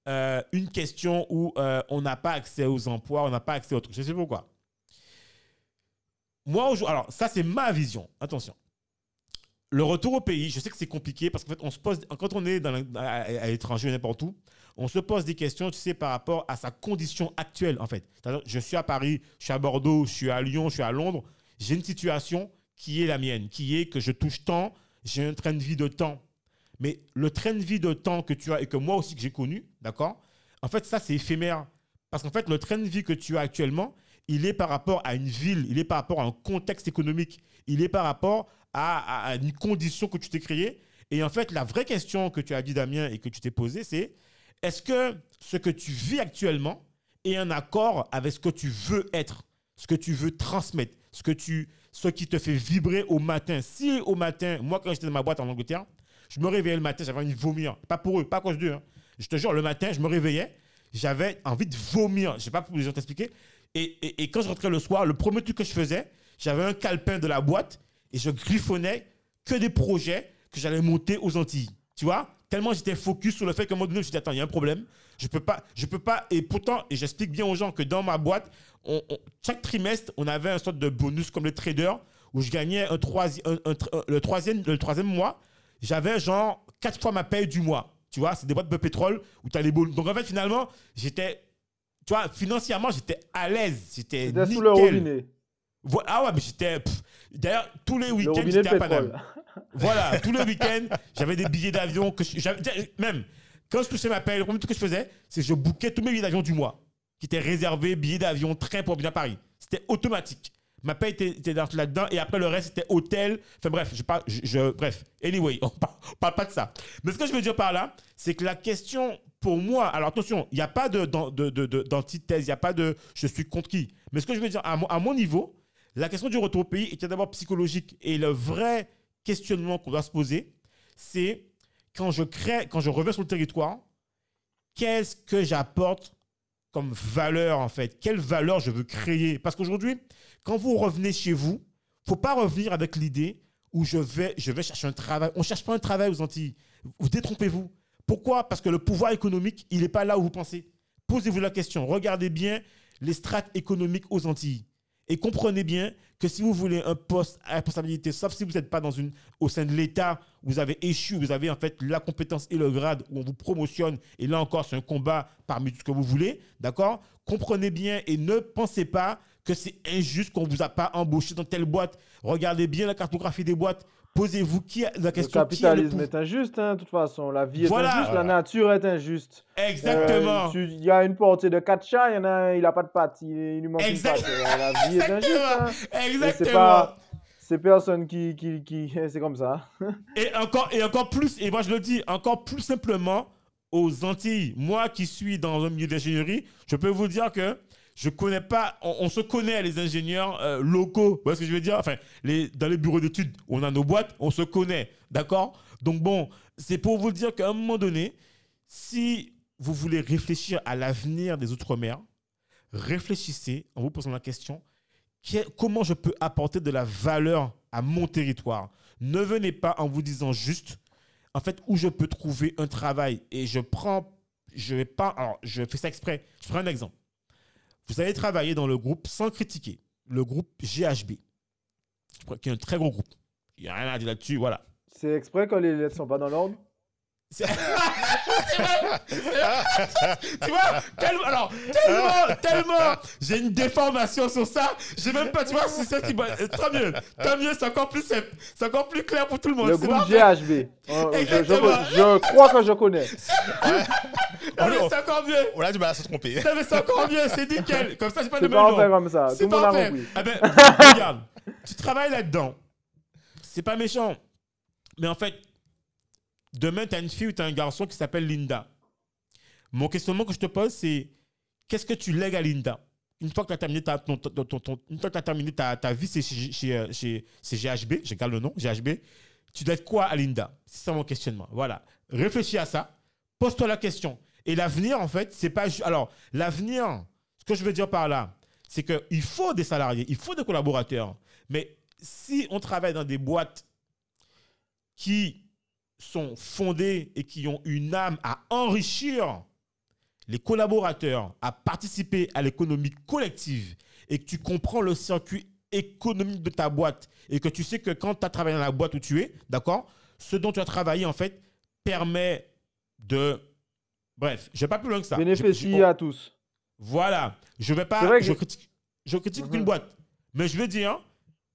euh, une question où euh, on n'a pas accès aux emplois, on n'a pas accès aux trucs. Je sais pourquoi. Moi, alors ça, c'est ma vision. Attention. Le retour au pays, je sais que c'est compliqué parce qu'en fait, on se pose, quand on est à, à l'étranger, n'importe où, on se pose des questions, tu sais, par rapport à sa condition actuelle, en fait. Je suis à Paris, je suis à Bordeaux, je suis à Lyon, je suis à Londres. J'ai une situation qui est la mienne, qui est que je touche tant, j'ai un train de vie de temps. Mais le train de vie de temps que tu as et que moi aussi que j'ai connu, d'accord En fait, ça, c'est éphémère. Parce qu'en fait, le train de vie que tu as actuellement, il est par rapport à une ville, il est par rapport à un contexte économique, il est par rapport à, une condition que tu t'es créée. Et en fait, la vraie question que tu as dit, Damien, et que tu t'es posée, c'est est-ce que ce que tu vis actuellement est en accord avec ce que tu veux être, ce que tu veux transmettre, ce, ce qui te fait vibrer au matin? Si au matin, moi, quand j'étais dans ma boîte en Angleterre, je me réveillais le matin, j'avais envie de vomir. Pas pour eux, pas à cause d'eux. hein. Je te jure, le matin, je me réveillais, j'avais envie de vomir. Je sais pas pour les gens t'expliquer. Et, et, et quand je rentrais le soir, le premier truc que je faisais, j'avais un calepin de la boîte et je griffonnais que des projets que j'allais monter aux Antilles. Tu vois? Tellement j'étais focus sur le fait un moment donné, je me attends, il y a un problème. Je peux pas, je peux pas. Et pourtant, et j'explique bien aux gens que dans ma boîte, chaque trimestre, on avait un sorte de bonus comme les traders où je gagnais un- le, troisième, le troisième mois, j'avais genre quatre fois ma paye du mois. Tu vois, c'est des boîtes de pétrole où tu as les bonus. Donc en fait, finalement, j'étais, tu vois, financièrement, j'étais à l'aise. J'étais nickel. sous le robinet. Ah ouais, mais j'étais. D'ailleurs, tous les Le week-ends, j'étais à Paname. Voilà, tous les week-ends, j'avais des billets d'avion. que je- Même quand je touchais ma paye, le premier truc que je faisais, c'est que je bouquais tous mes billets d'avion du mois, qui étaient réservés, billets d'avion, train pour venir à Paris. C'était automatique. Ma paye était, était dans- là-dedans et après le reste, c'était hôtel. Enfin bref, je parle, je, bref. Anyway, on parle, parle pas de ça. Mais ce que je veux dire par là, c'est que la question pour moi, alors attention, il n'y a pas de- d'an- de- de- de- d'antithèse, il n'y a pas de je suis contre qui. Mais ce que je veux dire, à mon, à mon niveau, la question du retour au pays était d'abord psychologique. Et le vrai questionnement qu'on doit se poser, c'est quand je crée, quand je reviens sur le territoire, qu'est-ce que j'apporte comme valeur en fait? Quelle valeur je veux créer? Parce qu'aujourd'hui, quand vous revenez chez vous, faut pas revenir avec l'idée où je vais, je vais chercher un travail. On cherche pas un travail aux Antilles. Vous détrompez-vous. Pourquoi? Parce que le pouvoir économique, il n'est pas là où vous pensez. Posez-vous la question. Regardez bien les strates économiques aux Antilles. Et comprenez bien que si vous voulez un poste à responsabilité, sauf si vous n'êtes pas dans une, au sein de l'État, vous avez échu, vous avez en fait la compétence et le grade où on vous promotionne, et là encore, c'est un combat parmi tout ce que vous voulez, d'accord? Comprenez bien et ne pensez pas que c'est injuste qu'on ne vous a pas embauché dans telle boîte. Regardez bien la cartographie des boîtes. Posez-vous qui a, la Le question qui a le capitalisme est injuste, hein, de toute façon. La vie est Voilà. injuste, Voilà. la nature est injuste. Exactement. Euh, Il y a une portée de quatre chats, il y en a un, il n'a pas de pattes, il, il lui manque Exact- une patte. Euh, La vie est injuste. hein. Exactement. c'est pas. C'est personne qui. qui, qui c'est comme ça. Et encore, et encore plus, et moi je le dis, encore plus simplement aux Antilles. Moi qui suis dans un milieu d'ingénierie, je peux vous dire que je connais pas, on, se connaît les ingénieurs euh, locaux. Vous voyez ce que je veux dire? Dans les bureaux d'études, on a nos boîtes, on se connaît. D'accord? Donc bon, c'est pour vous dire qu'à un moment donné, si vous voulez réfléchir à l'avenir des Outre-mer, réfléchissez en vous posant la question que- comment je peux apporter de la valeur à mon territoire? Ne venez pas en vous disant juste, en fait, où je peux trouver un travail. Et je prends, je vais pas, alors, je fais ça exprès. Je prends un exemple. Vous allez travailler dans le groupe sans critiquer, le groupe GHB, qui est un très gros groupe. Il n'y a rien à dire là-dessus, voilà. C'est exprès quand les lettres sont pas dans l'ordre? C'est vrai, c'est vrai. tu vois, tellement, alors, tellement, tellement, j'ai une déformation sur ça. J'ai même pas, tu vois, c'est ça qui m'a. Tant mieux, tant mieux, c'est encore plus simple. C'est encore plus clair pour tout le monde. Le groupe. GHB. Oh, je, je crois que je connais. Non, mais c'est encore mieux. On a du mal à se tromper. Non, mais c'est encore mieux, c'est nickel. Comme ça, j'ai pas de C'est nom. fait comme ça. C'est parfait. Ah ben, regarde, tu travailles là-dedans. C'est pas méchant. Mais en fait, demain, tu as une fille ou tu as un garçon qui s'appelle Linda. Mon questionnement que je te pose, c'est qu'est-ce que tu lègues à Linda? Une fois que tu as terminé ta, ton- ton- ton- ton- une fois que t'as terminé ta, ta vie, c'est chez, chez, euh, chez- c'est GHB, je garde le nom, GHB. Tu lègues quoi à Linda? C'est ça mon questionnement. Voilà. Réfléchis à ça. Pose-toi la question. Et l'avenir, en fait, c'est pas. Alors, l'avenir, ce que je veux dire par là, c'est qu'il faut des salariés, il faut des collaborateurs. Mais si on travaille dans des boîtes qui sont fondées et qui ont une âme à enrichir les collaborateurs, à participer à l'économie collective et que tu comprends le circuit économique de ta boîte et que tu sais que quand tu as travaillé dans la boîte où tu es, d'accord, ce dont tu as travaillé, en fait, permet de... Bref, je vais pas plus loin que ça. Bénéficie Je- je- à tous. voilà. Je vais pas. C'est vrai que- Je critique, je critique Mhm. aucune boîte. Mais je veux dire,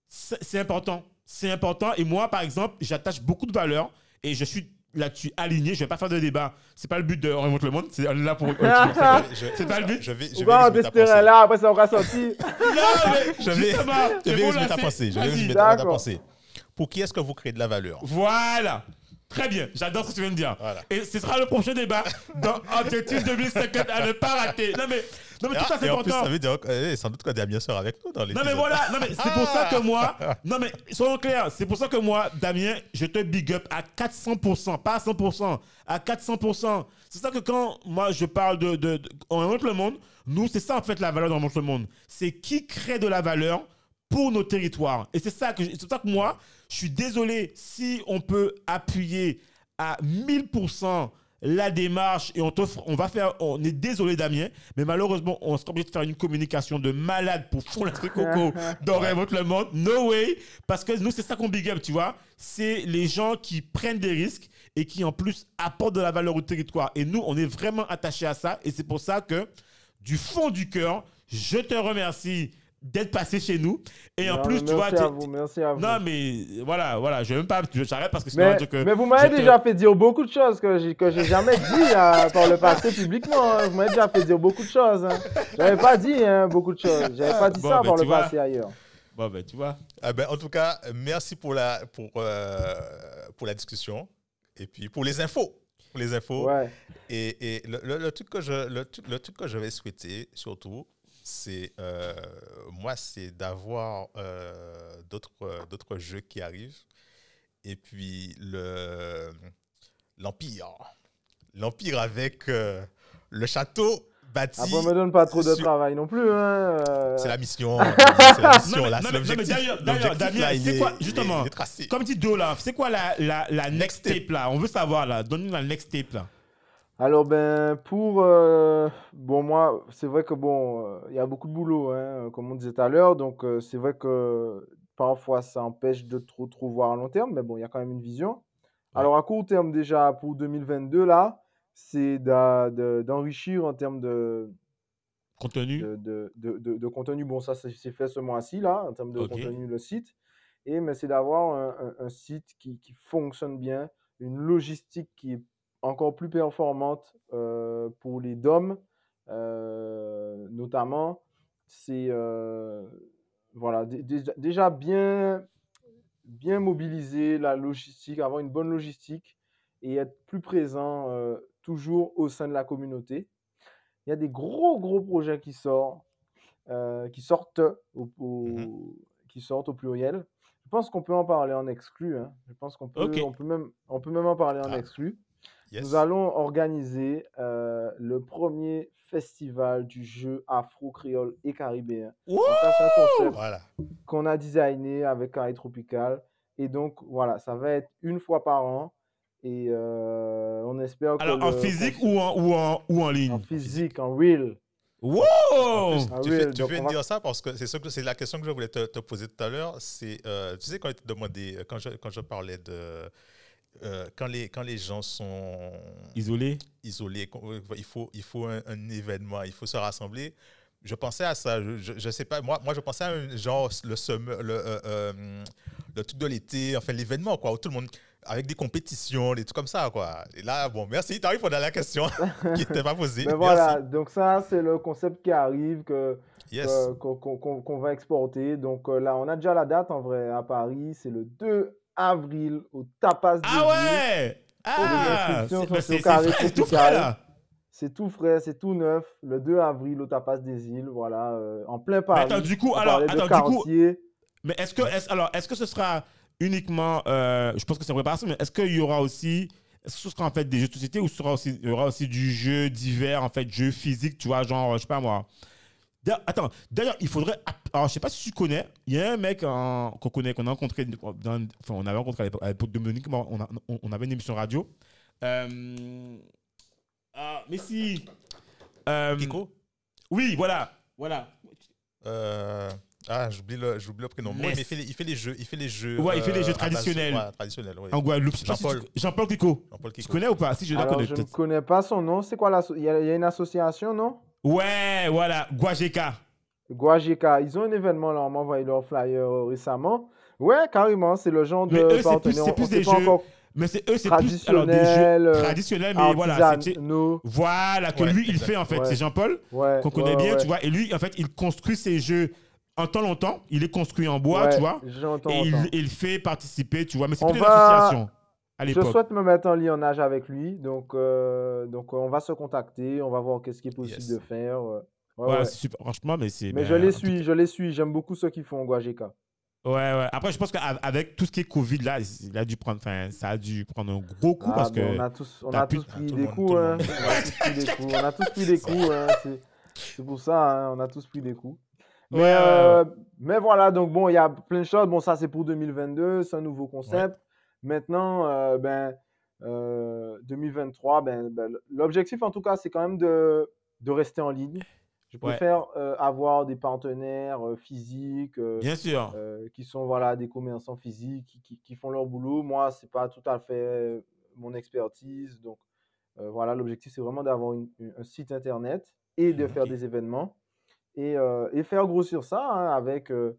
c'est important. C'est important. Et moi, par exemple, j'attache beaucoup de valeur et je suis là-dessus aligné. Je vais pas faire de débat. C'est pas le but de On remonte le monde. C'est on est là pour. c'est pas- Je- C'est pas le but. Je vais, je On vais va tester pensée. là, après ça aura sorti. Non, mais Je vais- Je vais bon, résumer ta pensée. Je vais résumer ta pensée. Pour qui est-ce que vous créez de la valeur? Voilà. Très bien. J'adore ce que tu viens de dire. Voilà. Et ce sera le prochain débat dans Objectif 2050 à ne pas rater. Non, mais, non, mais tout ça, Ah, c'est en plus, important. ça veut dire eh, sans doute que Damien sera avec nous dans les Non mais voilà, non mais c'est pour ça que moi, non mais soyons clairs, c'est pour ça que moi, Damien, je te big up à 400%, pas à 100%, à 400%. C'est ça que quand moi je parle de, de, de- on remonte le monde, nous c'est ça en fait la valeur dans remonte le monde, c'est qui crée de la valeur pour nos territoires. Et c'est ça que, c'est ça que moi, je suis désolé si on peut appuyer à 1000% la démarche et on t'offre, on va faire, on est désolé Damien, mais malheureusement on sera obligé de faire une communication de malade pour fond l'esprit coco dans Révolte le monde. No way, parce que nous c'est ça qu'on big up, tu vois. C'est les gens qui prennent des risques et qui en plus apportent de la valeur au territoire. Et nous on est vraiment attachés à ça et c'est pour ça que du fond du cœur, je te remercie d'être passé chez nous et en plus tu vois, merci à vous, merci à vous. non mais voilà, voilà, je vais même pas, j'arrête parce que sinon on Mais, va dire que mais vous m'avez te- déjà fait dire beaucoup de choses que j'ai que j'ai jamais dit euh, par le passé publiquement. hein. Vous m'avez déjà fait dire beaucoup de choses. Hein. J'avais pas dit hein, beaucoup de choses. J'avais pas dit Bon, ça ben, par le vois. passé ailleurs. Bon ben tu vois. Ah ben, en tout cas, merci pour la, pour, euh, pour la discussion et puis pour les infos. Pour les infos. Ouais. Et, et le, le- le truc que je, le, truc- le truc que je vais souhaiter, surtout, c'est, euh, moi, c'est d'avoir euh, d'autres, euh, d'autres jeux qui arrivent. Et puis, le, l'Empire. L'Empire avec euh, le château bâti. Après, me donne pas trop de sur- travail non plus. Hein. euh. C'est la mission. c'est la mission, Non, là. non, non, d'ailleurs- d'ailleurs, c'est est- quoi, il est- justement, il est tracé. Comme dit Do là, c'est quoi la, la, la next Next step. tape là? On veut savoir là. Donne-nous la next tape là. Alors ben pour euh, bon moi c'est vrai que bon euh, il y a beaucoup de boulot hein, comme on disait tout à l'heure. Donc euh, c'est vrai que parfois ça empêche de trop trop voir à long terme mais bon il y a quand même une vision. Alors à court terme déjà pour 2022 là c'est d'enrichir en termes de, Contenu. de, de, de- de- de contenu. Bon ça c'est fait ce mois-ci là en termes de contenu le site. Et mais c'est d'avoir un, un- un site qui, qui fonctionne bien une logistique qui est encore plus performante euh, pour les DOM, euh, notamment. C'est euh, voilà, dé- déjà, bien, bien mobiliser la logistique, avoir une bonne logistique et être plus présent toujours au sein de la communauté. Il y a des gros, gros projets qui sortent, qui sortent au, au- Mhm. qui sortent au pluriel. Je pense qu'on peut en parler en exclu. hein. Je pense qu'on peut, on peut, même, on peut même en parler en Ah. exclu. Yes. Nous allons organiser euh, le premier festival du jeu afro-créole et caribéen. Ça, c'est un concept Voilà. qu'on a designé avec Carré Tropical. Et donc, voilà, ça va être une fois par an. Et euh, on espère que. Alors, en le- physique ou en, ou en, ou en ligne? En physique, en real. Wow tu fais, tu dire ça parce que c'est ça que- c'est la question que je voulais te, te poser tout à l'heure. C'est, euh, tu sais, quand, je te demandais- quand, je, quand je parlais de. Euh, quand, les, quand les gens sont Isolé isolés, qu'on- euh, il faut, il faut un, un événement, il faut se rassembler. Je pensais à ça, je, je, je sais pas, moi, moi je pensais à un genre, le, summer- le, euh, euh, le truc de l'été, enfin l'événement, quoi, où tout le monde, avec des compétitions, des trucs comme ça, quoi. Et là, bon, merci, tu arrives à la question qui n'était pas posée. Mais Merci. voilà, donc ça, c'est le concept qui arrive, que, Yes. que- qu'on qu'on- va exporter. Donc euh, là, on a déjà la date en vrai à Paris. C'est le 2 avril au Tapas des Ah Îles. ouais Ah c'est- tout frais là C'est tout frais, c'est tout neuf. Le 2 avril au Tapas des Îles, voilà, euh, en plein Mais Paris. attends, du coup, On alors, de attends, du coup, mais est-ce que, est alors, est-ce que ce sera uniquement, euh, je pense que c'est préparation, mais est-ce qu'il y aura aussi, est-ce que ce sera en fait des jeux de société ou ce sera aussi, il y aura aussi du jeu divers, en fait, jeu physique, tu vois, genre, je sais pas moi. D'ailleurs, Attends, d'ailleurs, il faudrait. Alors, je sais pas si tu connais, il y a un mec en- qu'on connaît, qu'on a rencontré, dans- enfin, on avait rencontré à l'époque- de Monique, on, a- on- avait une émission radio. Euh, ah, mais si. Euh, Kiko? Oui, voilà, voilà. Euh, ah, j'oublie le, j'oublie le prénom. Mais il fait, les, il fait les jeux. Il fait les jeux. Ouais, il fait les jeux à base- traditionnels. ouais, traditionnels, oui. En Guadeloupe. tu- Jean-Paul. Jean-Paul Kiko. Jean-Paul Tu Kiko. connais ou pas? Si je dois Alors, connaître. je ne connais pas son nom. C'est quoi l'asso- Il y, y a une association, non? Ouais, voilà, Guajeka. Guajeka. Ils ont un événement là. On m'a envoyé leur flyer euh, récemment. Ouais, carrément. C'est le genre de Mais eux, c'est plus- c'est des jeux encore Mais c'est eux, c'est plus alors, des jeux euh, traditionnels, mais voilà, voilà que Ouais, lui il exact. fait en fait. Ouais. C'est Jean-Paul Ouais, qu'on connaît ouais, bien, ouais. tu vois. Et lui, en fait, il construit ses jeux en temps longtemps. Il est construit en bois, Ouais, tu vois. J'entends. Et il, il fait participer, tu vois. Mais c'est plus une va- association à Je souhaite me mettre en lionnage avec lui. Donc, euh, donc euh, on va se contacter. On va voir qu'est-ce qui est possible Yes. de faire. euh. Ouais, Ouais, ouais. c'est super. Franchement, mais c'est. Mais ben, je les suis, je les suis. J'aime beaucoup ceux qui font Guajeka. Ouais, ouais. Après, je pense qu'avec tout ce qui est Covid, là, il a dû prendre, enfin, ça a dû prendre un gros coup Ah, parce que. on a tous, on a tous pris des coups. hein. On a tous pris des coups. Hein. C'est- pour ça, hein, on a tous pris des coups. Mais, Ouais, ouais, ouais. mais voilà, donc bon, il y a plein de choses. Bon, ça, c'est pour 2022, c'est un nouveau concept. Maintenant, euh, ben, euh, 2023, ben, ben, l'objectif, en tout cas, c'est quand même de, de rester en ligne. Je Ouais. préfère euh, avoir des partenaires euh, physiques euh, Bien sûr. euh, qui sont voilà, des commerçants physiques qui, qui- qui font leur boulot. Moi, c'est pas tout à fait euh, mon expertise. Donc, euh, voilà, l'objectif, c'est vraiment d'avoir un site internet et de faire Ok. des événements et, euh, et faire grossir ça hein, avec, euh,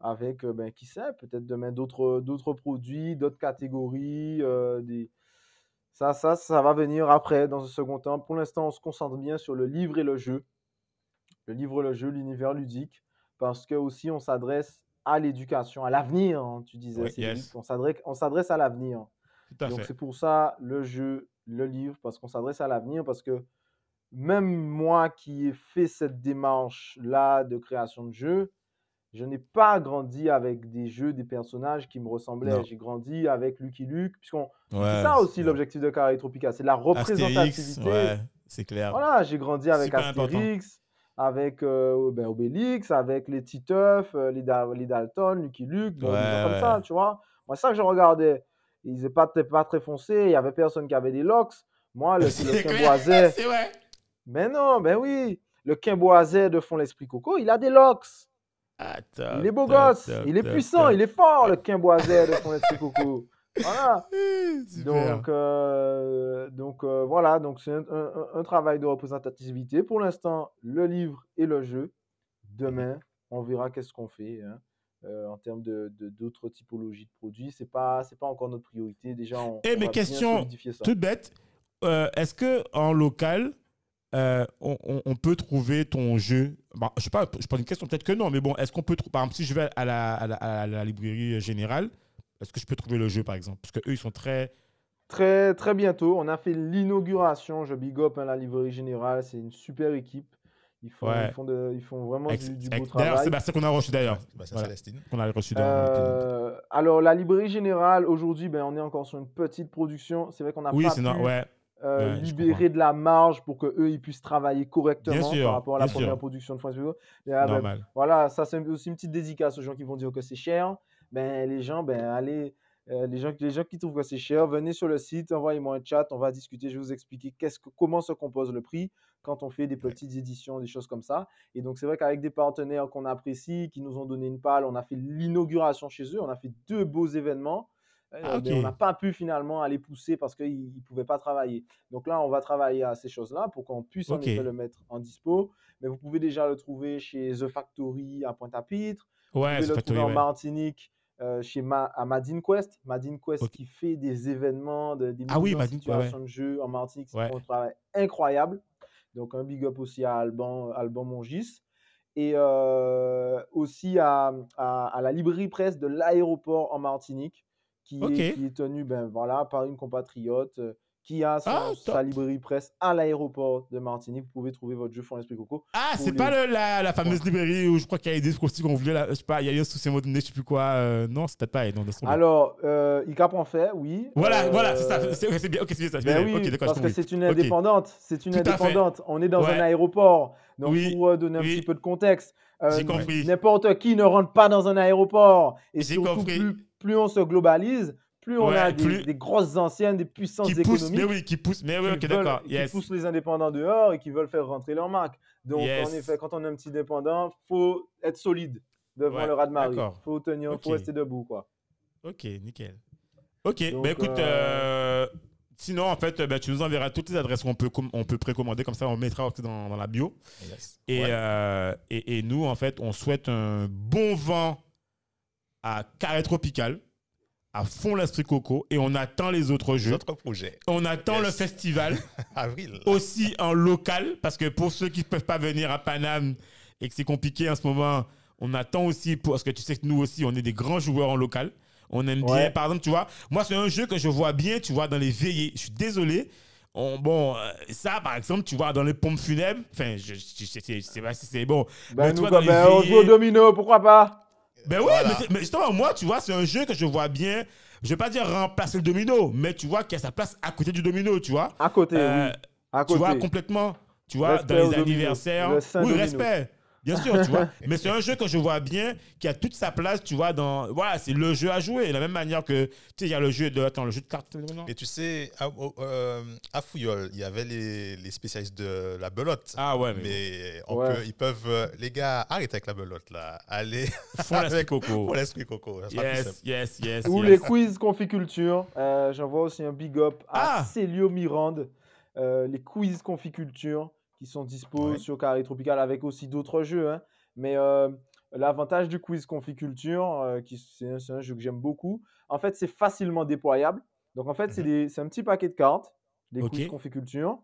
avec euh, ben, qui sait, peut-être demain d'autres d'autres produits, d'autres catégories. euh, des... ça, ça, ça va venir après, dans un second temps. Pour l'instant, on se concentre bien sur le livre et le jeu. Le livre, le jeu, l'univers ludique parce que aussi on s'adresse à l'éducation, à l'avenir, hein, tu disais, yes. On s'adresse, on s'adresse à l'avenir. Tout à Donc c'est pour ça le jeu, le livre, parce qu'on s'adresse à l'avenir, parce que même moi qui ai fait cette démarche-là de création de jeux, je n'ai pas grandi avec des jeux, des personnages qui me ressemblaient. J'ai grandi avec Lucky Luke, puisqu'on... c'est ça aussi l'objectif de Carré Tropica, c'est la représentativité. ouais, c'est clair. Voilà, j'ai grandi avec important. Astérix, avec euh, ben, Obélix, avec les Titeuf, euh, les, Da- les Dalton, Lucky Luke, bon, Ouais, comme ça, tu vois. Moi, c'est ça que je regardais. Ils n'étaient pas, très- pas très foncés, il y avait personne qui avait des locks. Moi, le, le vrai. mais non, ben oui, le quimboiset de fond l'esprit coco, il a des locks. Ah, top, Il est beau top, gosse, top, il est puissant, il est fort, le quimboiset de fond l'esprit coco. Voilà. Super. Donc, euh, donc euh, voilà, donc c'est un, un- un- un travail de représentativité. Pour l'instant, le livre et le jeu. Demain, on verra qu'est-ce qu'on fait hein, euh, en termes de d'autres typologies de produits. C'est pas c'est pas encore notre priorité. Déjà, on, Eh, on mais question. Toute bête. Est-ce que en local, euh, on, peut trouver ton jeu Bon, Je sais pas, je pose une question, peut-être que non, mais bon, est-ce qu'on peut trouver, par exemple, si je vais à la, à la- à la librairie générale, est-ce que je peux trouver le jeu, par exemple? Parce qu'eux, ils sont très. Très très bientôt, on a fait l'inauguration. Je big up hein, la librairie générale. C'est une super équipe. Ils font Ouais. ils font de- ils font vraiment ex- du, du ex- beau D'ailleurs, travail. Sébastien qu'on a reçu d'ailleurs. Sébastien Voilà. Célestine. Qu'on a reçu dans Euh, alors, la librairie générale, aujourd'hui, ben, on est encore sur une petite production. C'est vrai qu'on n'a Oui, pas c'est pu non, ouais. Euh, ouais, libérer de la marge pour qu'eux, ils puissent travailler correctement sûr, par rapport à la première sûr. production de France. Et, ah, ben, voilà, ça, c'est aussi une petite dédicace aux gens qui vont dire que c'est cher. ben, les gens, ben, allez, euh, les, gens, les gens qui trouvent que c'est cher, venez sur le site, envoyez-moi un chat, on va discuter, je vais vous expliquer qu'est-ce que, comment se compose le prix quand on fait des petites éditions, des choses comme ça. Et donc, c'est vrai qu'avec des partenaires qu'on apprécie, qui nous ont donné une palle, on a fait l'inauguration chez eux, on a fait deux beaux événements. Euh, Ah, on n'a pas pu finalement aller pousser parce qu'ils ne pouvaient pas travailler. Donc là, on va travailler à ces choses-là pour qu'on puisse en Ok. effet le mettre en dispo. Mais vous pouvez déjà le trouver chez The Factory à Pointe-à-Pitre. Vous Ouais, pouvez c'est le Factory, trouver en. Martinique euh, chez Ma- à Madine Quest. Madine Quest qui fait des événements, de- des Ah oui, mises en Madine, ouais, ouais. situation de jeu en Martinique. C'est Ouais. un travail incroyable. Donc un big up aussi à Alban, Alban Mongis. Et euh, aussi à, à- à la librairie presse de l'aéroport en Martinique, qui, est, qui est tenue ben, voilà, par une compatriote euh, qui a son- Ah, sa top. librairie presse à l'aéroport de Martinique. Vous pouvez trouver votre jeu Fond l'Esprit Coco. Ah, c'est les- pas le- la, la fameuse librairie où je crois qu'il y a des aussi qu'on voulait, là, je sais pas, il y a eu un souci à je sais plus quoi. euh, non, peut-être pas non. Alors, euh, ICAP en fait, oui. Voilà, Euh, voilà, c'est ça. C'est bien, ok, c'est bien ça. Ben bien, oui, parce que c'est une indépendante. C'est une Tout indépendante. On est dans Ouais. un aéroport. Donc, Oui, pour euh, donner un oui. petit peu de contexte, euh, n'importe qui ne rentre pas dans un aéroport. Et surtout, plus, plus on se globalise, plus on a des, plus- des grosses anciennes, des puissances Qui pousse, économiques mais oui, qui pousse, mais oui, qui, veulent- d'accord. qui Yes. poussent les indépendants dehors et qui veulent faire rentrer leur marque. Donc, Yes. en effet, quand on est un petit dépendant, faut être solide devant Ouais, le ras de marée. faut tenir, Ok. faut rester debout, quoi. Ok, nickel. Ok, Donc, bah écoute, euh, euh, sinon, en fait, bah, tu nous enverras toutes les adresses qu'on peut, on peut précommander, comme ça, on mettra aussi dans, dans la bio. Yes. Et, Ouais. euh, et, et nous, en fait, on souhaite un bon vent à Carré Tropical, à fond l'esprit coco, et on attend les autres jeux. D'autres projets. On attend Yes. le festival, Avril. aussi en local, parce que pour ceux qui ne peuvent pas venir à Paname et que c'est compliqué en ce moment, on attend aussi, pour, parce que tu sais que nous aussi, on est des grands joueurs en local. On aime bien, par exemple, tu vois, moi, c'est un jeu que je vois bien, tu vois, dans les veillées. Je suis désolé. On- bon, euh, ça, par exemple, tu vois, dans les pompes funèbres, enfin, je, je, je- sais pas si c'est bon. Ben, Mais nous, toi, dans les ben, on joue au domino, pourquoi pas? Ben oui, Voilà. mais, mais justement, moi, tu vois, c'est un jeu que je vois bien. Je vais pas dire remplacer le domino, mais tu vois qu'il y a sa place à côté du domino, tu vois. À côté, Euh, oui. À tu côté. vois, complètement. Tu vois, Respect dans les anniversaires. Le oui, domino. respect. Bien sûr, tu vois. Mais c'est un jeu que je vois bien, qui a toute sa place, tu vois, dans. Voilà, c'est le jeu à jouer. De la même manière que, tu sais, il y a le jeu de. Attends, le jeu de cartes. Et tu sais, à, euh, à Fouillol, il y avait les, les spécialistes de la belote. Ah ouais, mais. mais on Ouais. peut- ils peuvent. euh, les gars, arrêtez avec la belote là. Allez Font l'esprit avec- coco. l'esprit coco. Yes, yes, yes. Ou yes. les quiz conficulture. Euh, J'envoie aussi un big up à Ah Célio Mirande. Euh, les quiz conficulture qui sont dispo Ouais. sur Carré Tropical avec aussi d'autres jeux. hein. Mais euh, l'avantage du quiz conficulture, euh, qui c'est un, jeu que j'aime beaucoup, en fait, c'est facilement déployable. Donc, en fait, c'est Mhm. des- c'est un petit paquet de cartes, des quiz conficulture,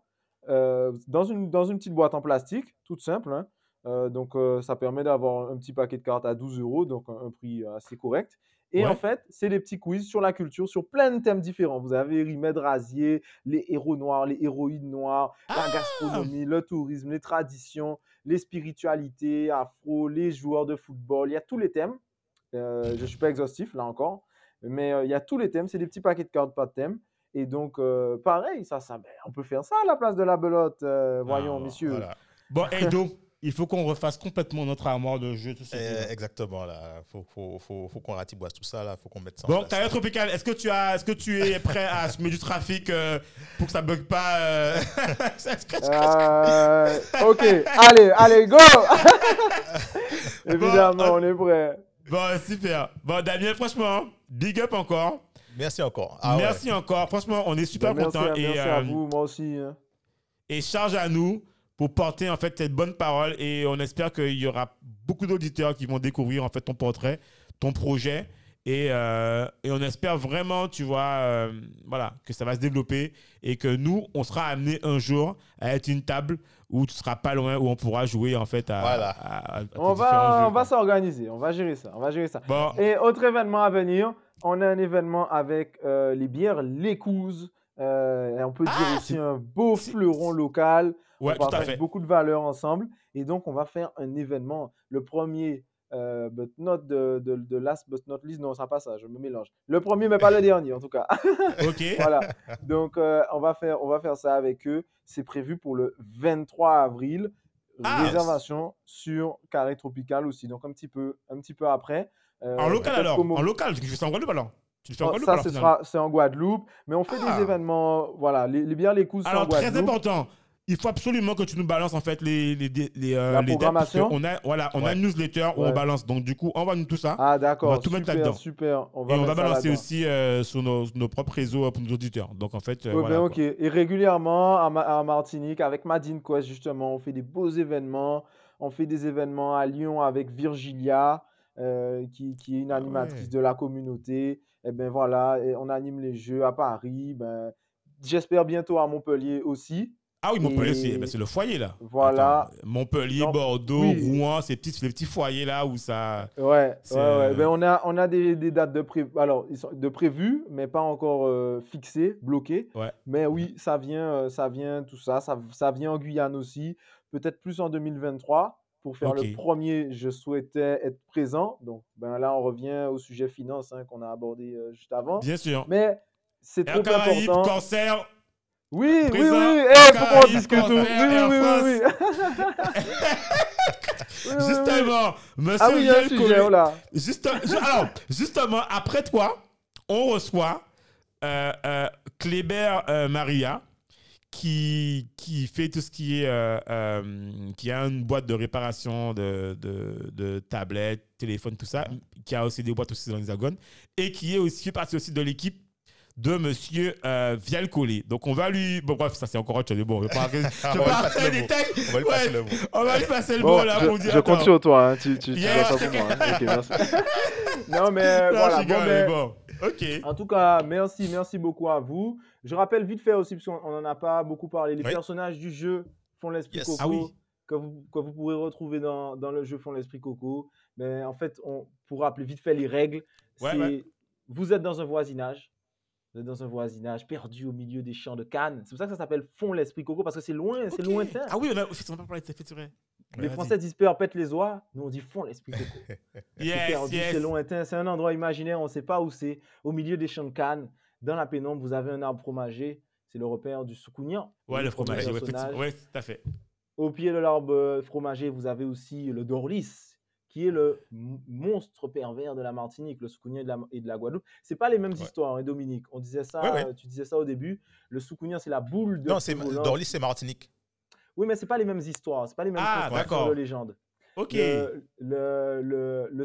euh, dans, une, dans une petite boîte en plastique, toute simple. hein. Donc, ça permet d'avoir un petit paquet de cartes à 12 euros, donc un, un prix assez correct. Et Ouais. en fait, c'est des petits quiz sur la culture, sur plein de thèmes différents. Vous avez Rimed Razier, les héros noirs, les héroïnes noires, la Ah gastronomie, le tourisme, les traditions, les spiritualités, afro, les joueurs de football. Il y a tous les thèmes. Euh, je ne suis pas exhaustif, là encore. Mais euh, il y a tous les thèmes. C'est des petits paquets de cartes, pas de thème. Et donc, euh, pareil, ça, ça, ben, on peut faire ça à la place de la belote. euh, voyons, Ah, messieurs. Voilà. Bon, Edo, il faut qu'on refasse complètement notre armoire de jeu. Tout ce Euh, qui- exactement là. Faut, faut, faut, faut qu'on ratiboise tout ça là. Faut qu'on mette ça en Bon, place. Carrière Tropical, est-ce que tu as, est-ce que tu es prêt à semer du trafic euh, pour que ça bug pas euh, Euh, ok, allez, allez, go Évidemment, Bon, on est prêt. Bon, super. Bon, Damien, franchement, big up encore. Merci encore. Ah ouais. merci encore. Franchement, on est super Ben, merci content à- et, merci à vous, moi aussi. hein. et charge à nous pour porter en fait cette bonne parole et on espère qu'il y aura beaucoup d'auditeurs qui vont découvrir en fait ton portrait, ton projet et, euh, et on espère vraiment, tu vois, euh, voilà, que ça va se développer et que nous, on sera amené un jour à être une table où tu seras pas loin, où on pourra jouer en fait à, Voilà. à- à- à tes On va, jeux, on va s'organiser, on va gérer ça, on va gérer ça. Bon, Et autre événement à venir, on a un événement avec euh, les bières L'Écouse. Euh, et on peut dire Ah, aussi c'est- un beau fleuron local. Ouais, on tout à fait. beaucoup de valeurs ensemble. Et donc, on va faire un événement. Le premier, euh, but not de, de, de last but not least, non, ça pas ça, je me mélange. Le premier, mais pas le dernier, en tout cas. Ok. voilà. Donc, euh, on, va faire, on va faire ça avec eux. C'est prévu pour le 23 avril. Ah, Réservation sur Carré Tropical aussi. Donc, un petit peu, un petit peu après. Euh, En local alors En local, tu fais ça en Guadeloupe alors Tu fais en Oh, Guadeloupe ça, alors ce c'est en Guadeloupe, mais on fait Ah. des événements, voilà, les, les bières les coups, c'est en Alors, très important, il faut absolument que tu nous balances en fait les, les, les, les, euh, La les dates, parce a, voilà, on a Ouais. une newsletter où Ouais. on balance. Donc, du coup, envoie-nous tout ça. Ah On va d'accord, tout mettre super, là-dedans. super. On et va, on va balancer aussi euh, sur nos, nos propres réseaux euh, pour nos auditeurs. Donc, en fait, euh, Ouais, voilà. ben, quoi. ok. Et régulièrement, à, Ma- à Martinique, avec Madine Quest, justement, on fait des beaux événements. On fait des événements à Lyon avec Virgilia, euh, qui, qui est une Ah animatrice de la communauté. Et ben voilà, et on anime les jeux à Paris. Ben, j'espère bientôt à Montpellier aussi. Ah oui, Montpellier, c'est eh ben, c'est le foyer là. Voilà. Attends, Montpellier, Non, Bordeaux, oui. Rouen, ces petits, les petits foyers là où ça. Ouais, ouais, ouais. euh, Ben, on a, on a des, des dates de pré... Alors, de prévues, mais pas encore euh, fixées, bloquées. Ouais. Mais oui, ça vient, euh, ça vient, tout ça. Ça, ça vient en Guyane aussi. Peut-être plus en 2023. Pour faire le premier, je souhaitais être présent. Donc, ben là, on revient au sujet finance hein, qu'on a abordé euh, juste avant. Bien sûr. Mais c'est trop Caraïbes, important. Cancer. Oui, oui, oui, Eh, faut qu'on en Caraïbes, discute. tout. Oui, oui. Justement, monsieur Ah oui, un sujet, oh là. Juste, ju- alors, justement, après toi, on reçoit euh, euh, Kléber euh, Maria, qui, qui fait tout ce qui est. qui a une boîte de réparation de, de, de tablettes, téléphones, tout ça, qui a aussi des boîtes aussi dans l'Hexagone, et qui est aussi fait partie aussi de l'équipe de monsieur euh. Donc, on va lui. Bon, bref, ça, c'est encore autre chose. Bon, je vais pas, je vais On va lui pas le. On va lui passer Ouais, le mot. On va lui passer le Bon, mot là je, pour dire. je compte sur toi, hein. tu, tu, tu Yeah. ça pour moi. hein. Ok, merci. non, mais euh, Non, voilà. bon, mais- bon. Ok. En tout cas, merci, merci beaucoup à vous. Je rappelle vite fait aussi, parce qu'on n'en a pas beaucoup parlé, les Oui. personnages du jeu font l'esprit Yes. coco, Ah oui. que, vous, que vous pourrez retrouver dans, dans le jeu font l'esprit coco. Mais en fait, on, pour rappeler vite fait les règles, Ouais, c'est ouais. vous êtes dans un voisinage. Vous êtes dans un voisinage perdu au milieu des champs de Cannes. C'est pour ça que ça s'appelle Fond l'esprit coco, parce que c'est loin, c'est lointain. Ah oui, on a effectivement pas parlé de c'est vrai. les Français disent perpète les oies, nous on dit Fond l'esprit coco. vas-y. C'est Yes, yes. lointain, c'est un endroit imaginaire, on ne sait pas où c'est. Au milieu des champs de Cannes, dans la pénombre, vous avez un arbre fromager, c'est le repère du Soukounian. Ouais, le premier fromage. Ouais, personnage. effectivement. ouais, tout à fait. Au pied de l'arbre euh, fromager, vous avez aussi le Dorlis, qui est le monstre pervers de la Martinique, le Soukounian et de la, et de la Guadeloupe. C'est pas les mêmes Ouais. histoires, hein, Dominique. On disait ça, Ouais, ouais. tu disais ça au début. Le Soukounian, c'est la boule de Non, c'est volant. Dorly, c'est Martinique. Oui, mais c'est pas les mêmes histoires, c'est pas les mêmes Ah, d'accord. de légende. Ok. Le, le, le,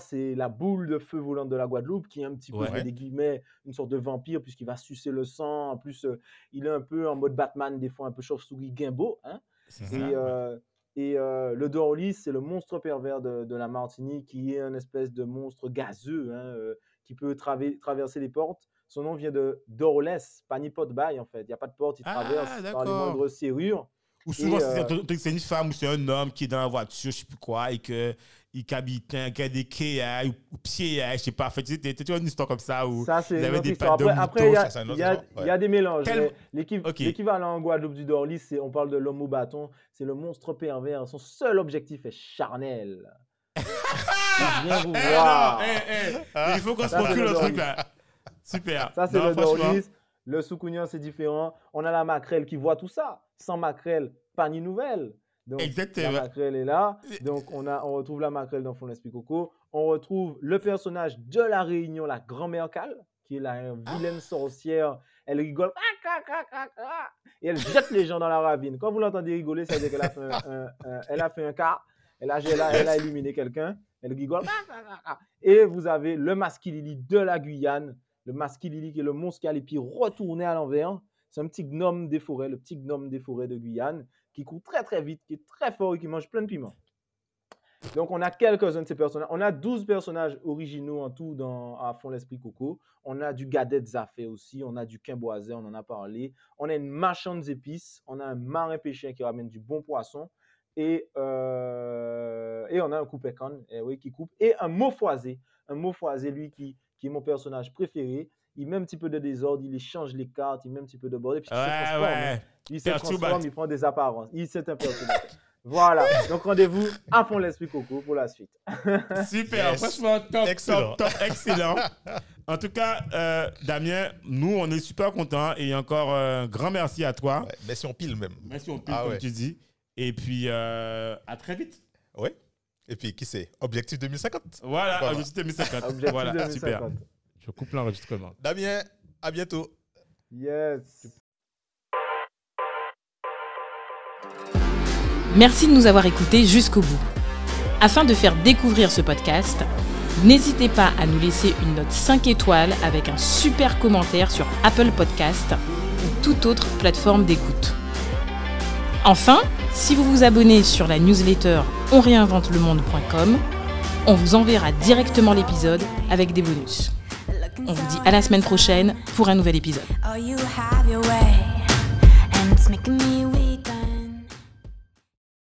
c'est la boule de feu volante de la Guadeloupe qui est un petit peu, Ouais. des guillemets, une sorte de vampire puisqu'il va sucer le sang. En plus, euh, il est un peu en mode Batman, des fois un peu chauve-souris Gimbo. Hein C'est et euh, et euh, le Dorlis, c'est le monstre pervers de, de la Martinique qui est un espèce de monstre gazeux hein, euh, qui peut traver- traverser les portes. Son nom vient de Dorles, pas ni pot bail en fait. Il n'y a pas de porte, il Ah, traverse par les moindres serrures. Ou souvent, c'est euh, c'est une femme ou c'est un homme qui est dans la voiture, je sais plus quoi, et que il habite un qui a des quais ou, pieds, je sais pas. Fait, tu sais, tu vois une histoire comme ça où. Ça, il avait des pattes de Après, il y il y, a- il des mélanges. L'équivalent en Guadeloupe du Dorlis, c'est on parle de l'homme au bâton. C'est le monstre pervers. Son seul objectif est charnel. Il vient vous eh, eh, il faut qu'on se procure le le truc là. Super. Ça, c'est le Dorlis. Le Soukounian, c'est différent. On a la maquerelle qui voit tout ça. Sans maquerelle, pas ni nouvelle. Donc, Exactement. La maquerelle est là. Donc, on, a, on retrouve la maquerelle dans Fond l'Esprit Coco. On retrouve le personnage de la Réunion, la grand-mère Cal, qui est la vilaine sorcière. Elle rigole. Ah, ah, ah, Et elle jette les gens dans la ravine. Quand vous l'entendez rigoler, ça veut dire qu'elle a fait un, un- un- elle a fait un cas. Elle a, elle a, elle a éliminé quelqu'un. Elle rigole. Et vous avez le Maskilili de la Guyane. Le Maskilili qui est le monstre qui a les pieds retournés à l'envers. C'est un petit gnome des forêts, le petit gnome des forêts de Guyane, qui court très très vite, qui est très fort et qui mange plein de piments. Donc on a quelques-uns de ces personnages. On a 12 personnages originaux en tout dans à fond l'esprit coco. On a du Gadet Zafé aussi, on a du Quimboisé, on en a parlé. On a une marchande d'épices, on a un marin pêcheur qui ramène du bon poisson. Et, euh, on a un coupécan, eh qui coupe. Et un mot foisé. Un mot foisé, lui, qui est mon personnage préféré. Il met un petit peu de désordre, il échange les cartes, il met un petit peu de bordel. Puis il se Ouais, transforme, hein. ouais. Il se transforme, il prend des apparences. Il c'est un voilà. Donc rendez-vous à fond l'esprit coco pour la suite. Super, Yes. franchement, top, Excellent. top, top, excellent. en tout cas, euh, Damien, nous, on est super contents et encore euh, un grand merci à toi. Ouais, si on pile même. Merci, on peut, Ah comme ouais. tu dis. Et puis, euh, à très vite. Oui. Et puis, qui c'est Objectif 2050. Voilà, Voilà. objectif 2050. Objectif voilà, 2050. super. Je coupe l'enregistrement. Damien, à bientôt. Yes. Merci de nous avoir écoutés jusqu'au bout. Afin de faire découvrir ce podcast, n'hésitez pas à nous laisser une note 5 étoiles avec un super commentaire sur Apple Podcast ou toute autre plateforme d'écoute. Enfin, si vous vous abonnez sur la newsletter onréinventelemonde.com, on vous enverra directement l'épisode avec des bonus. On vous dit à la semaine prochaine pour un nouvel épisode.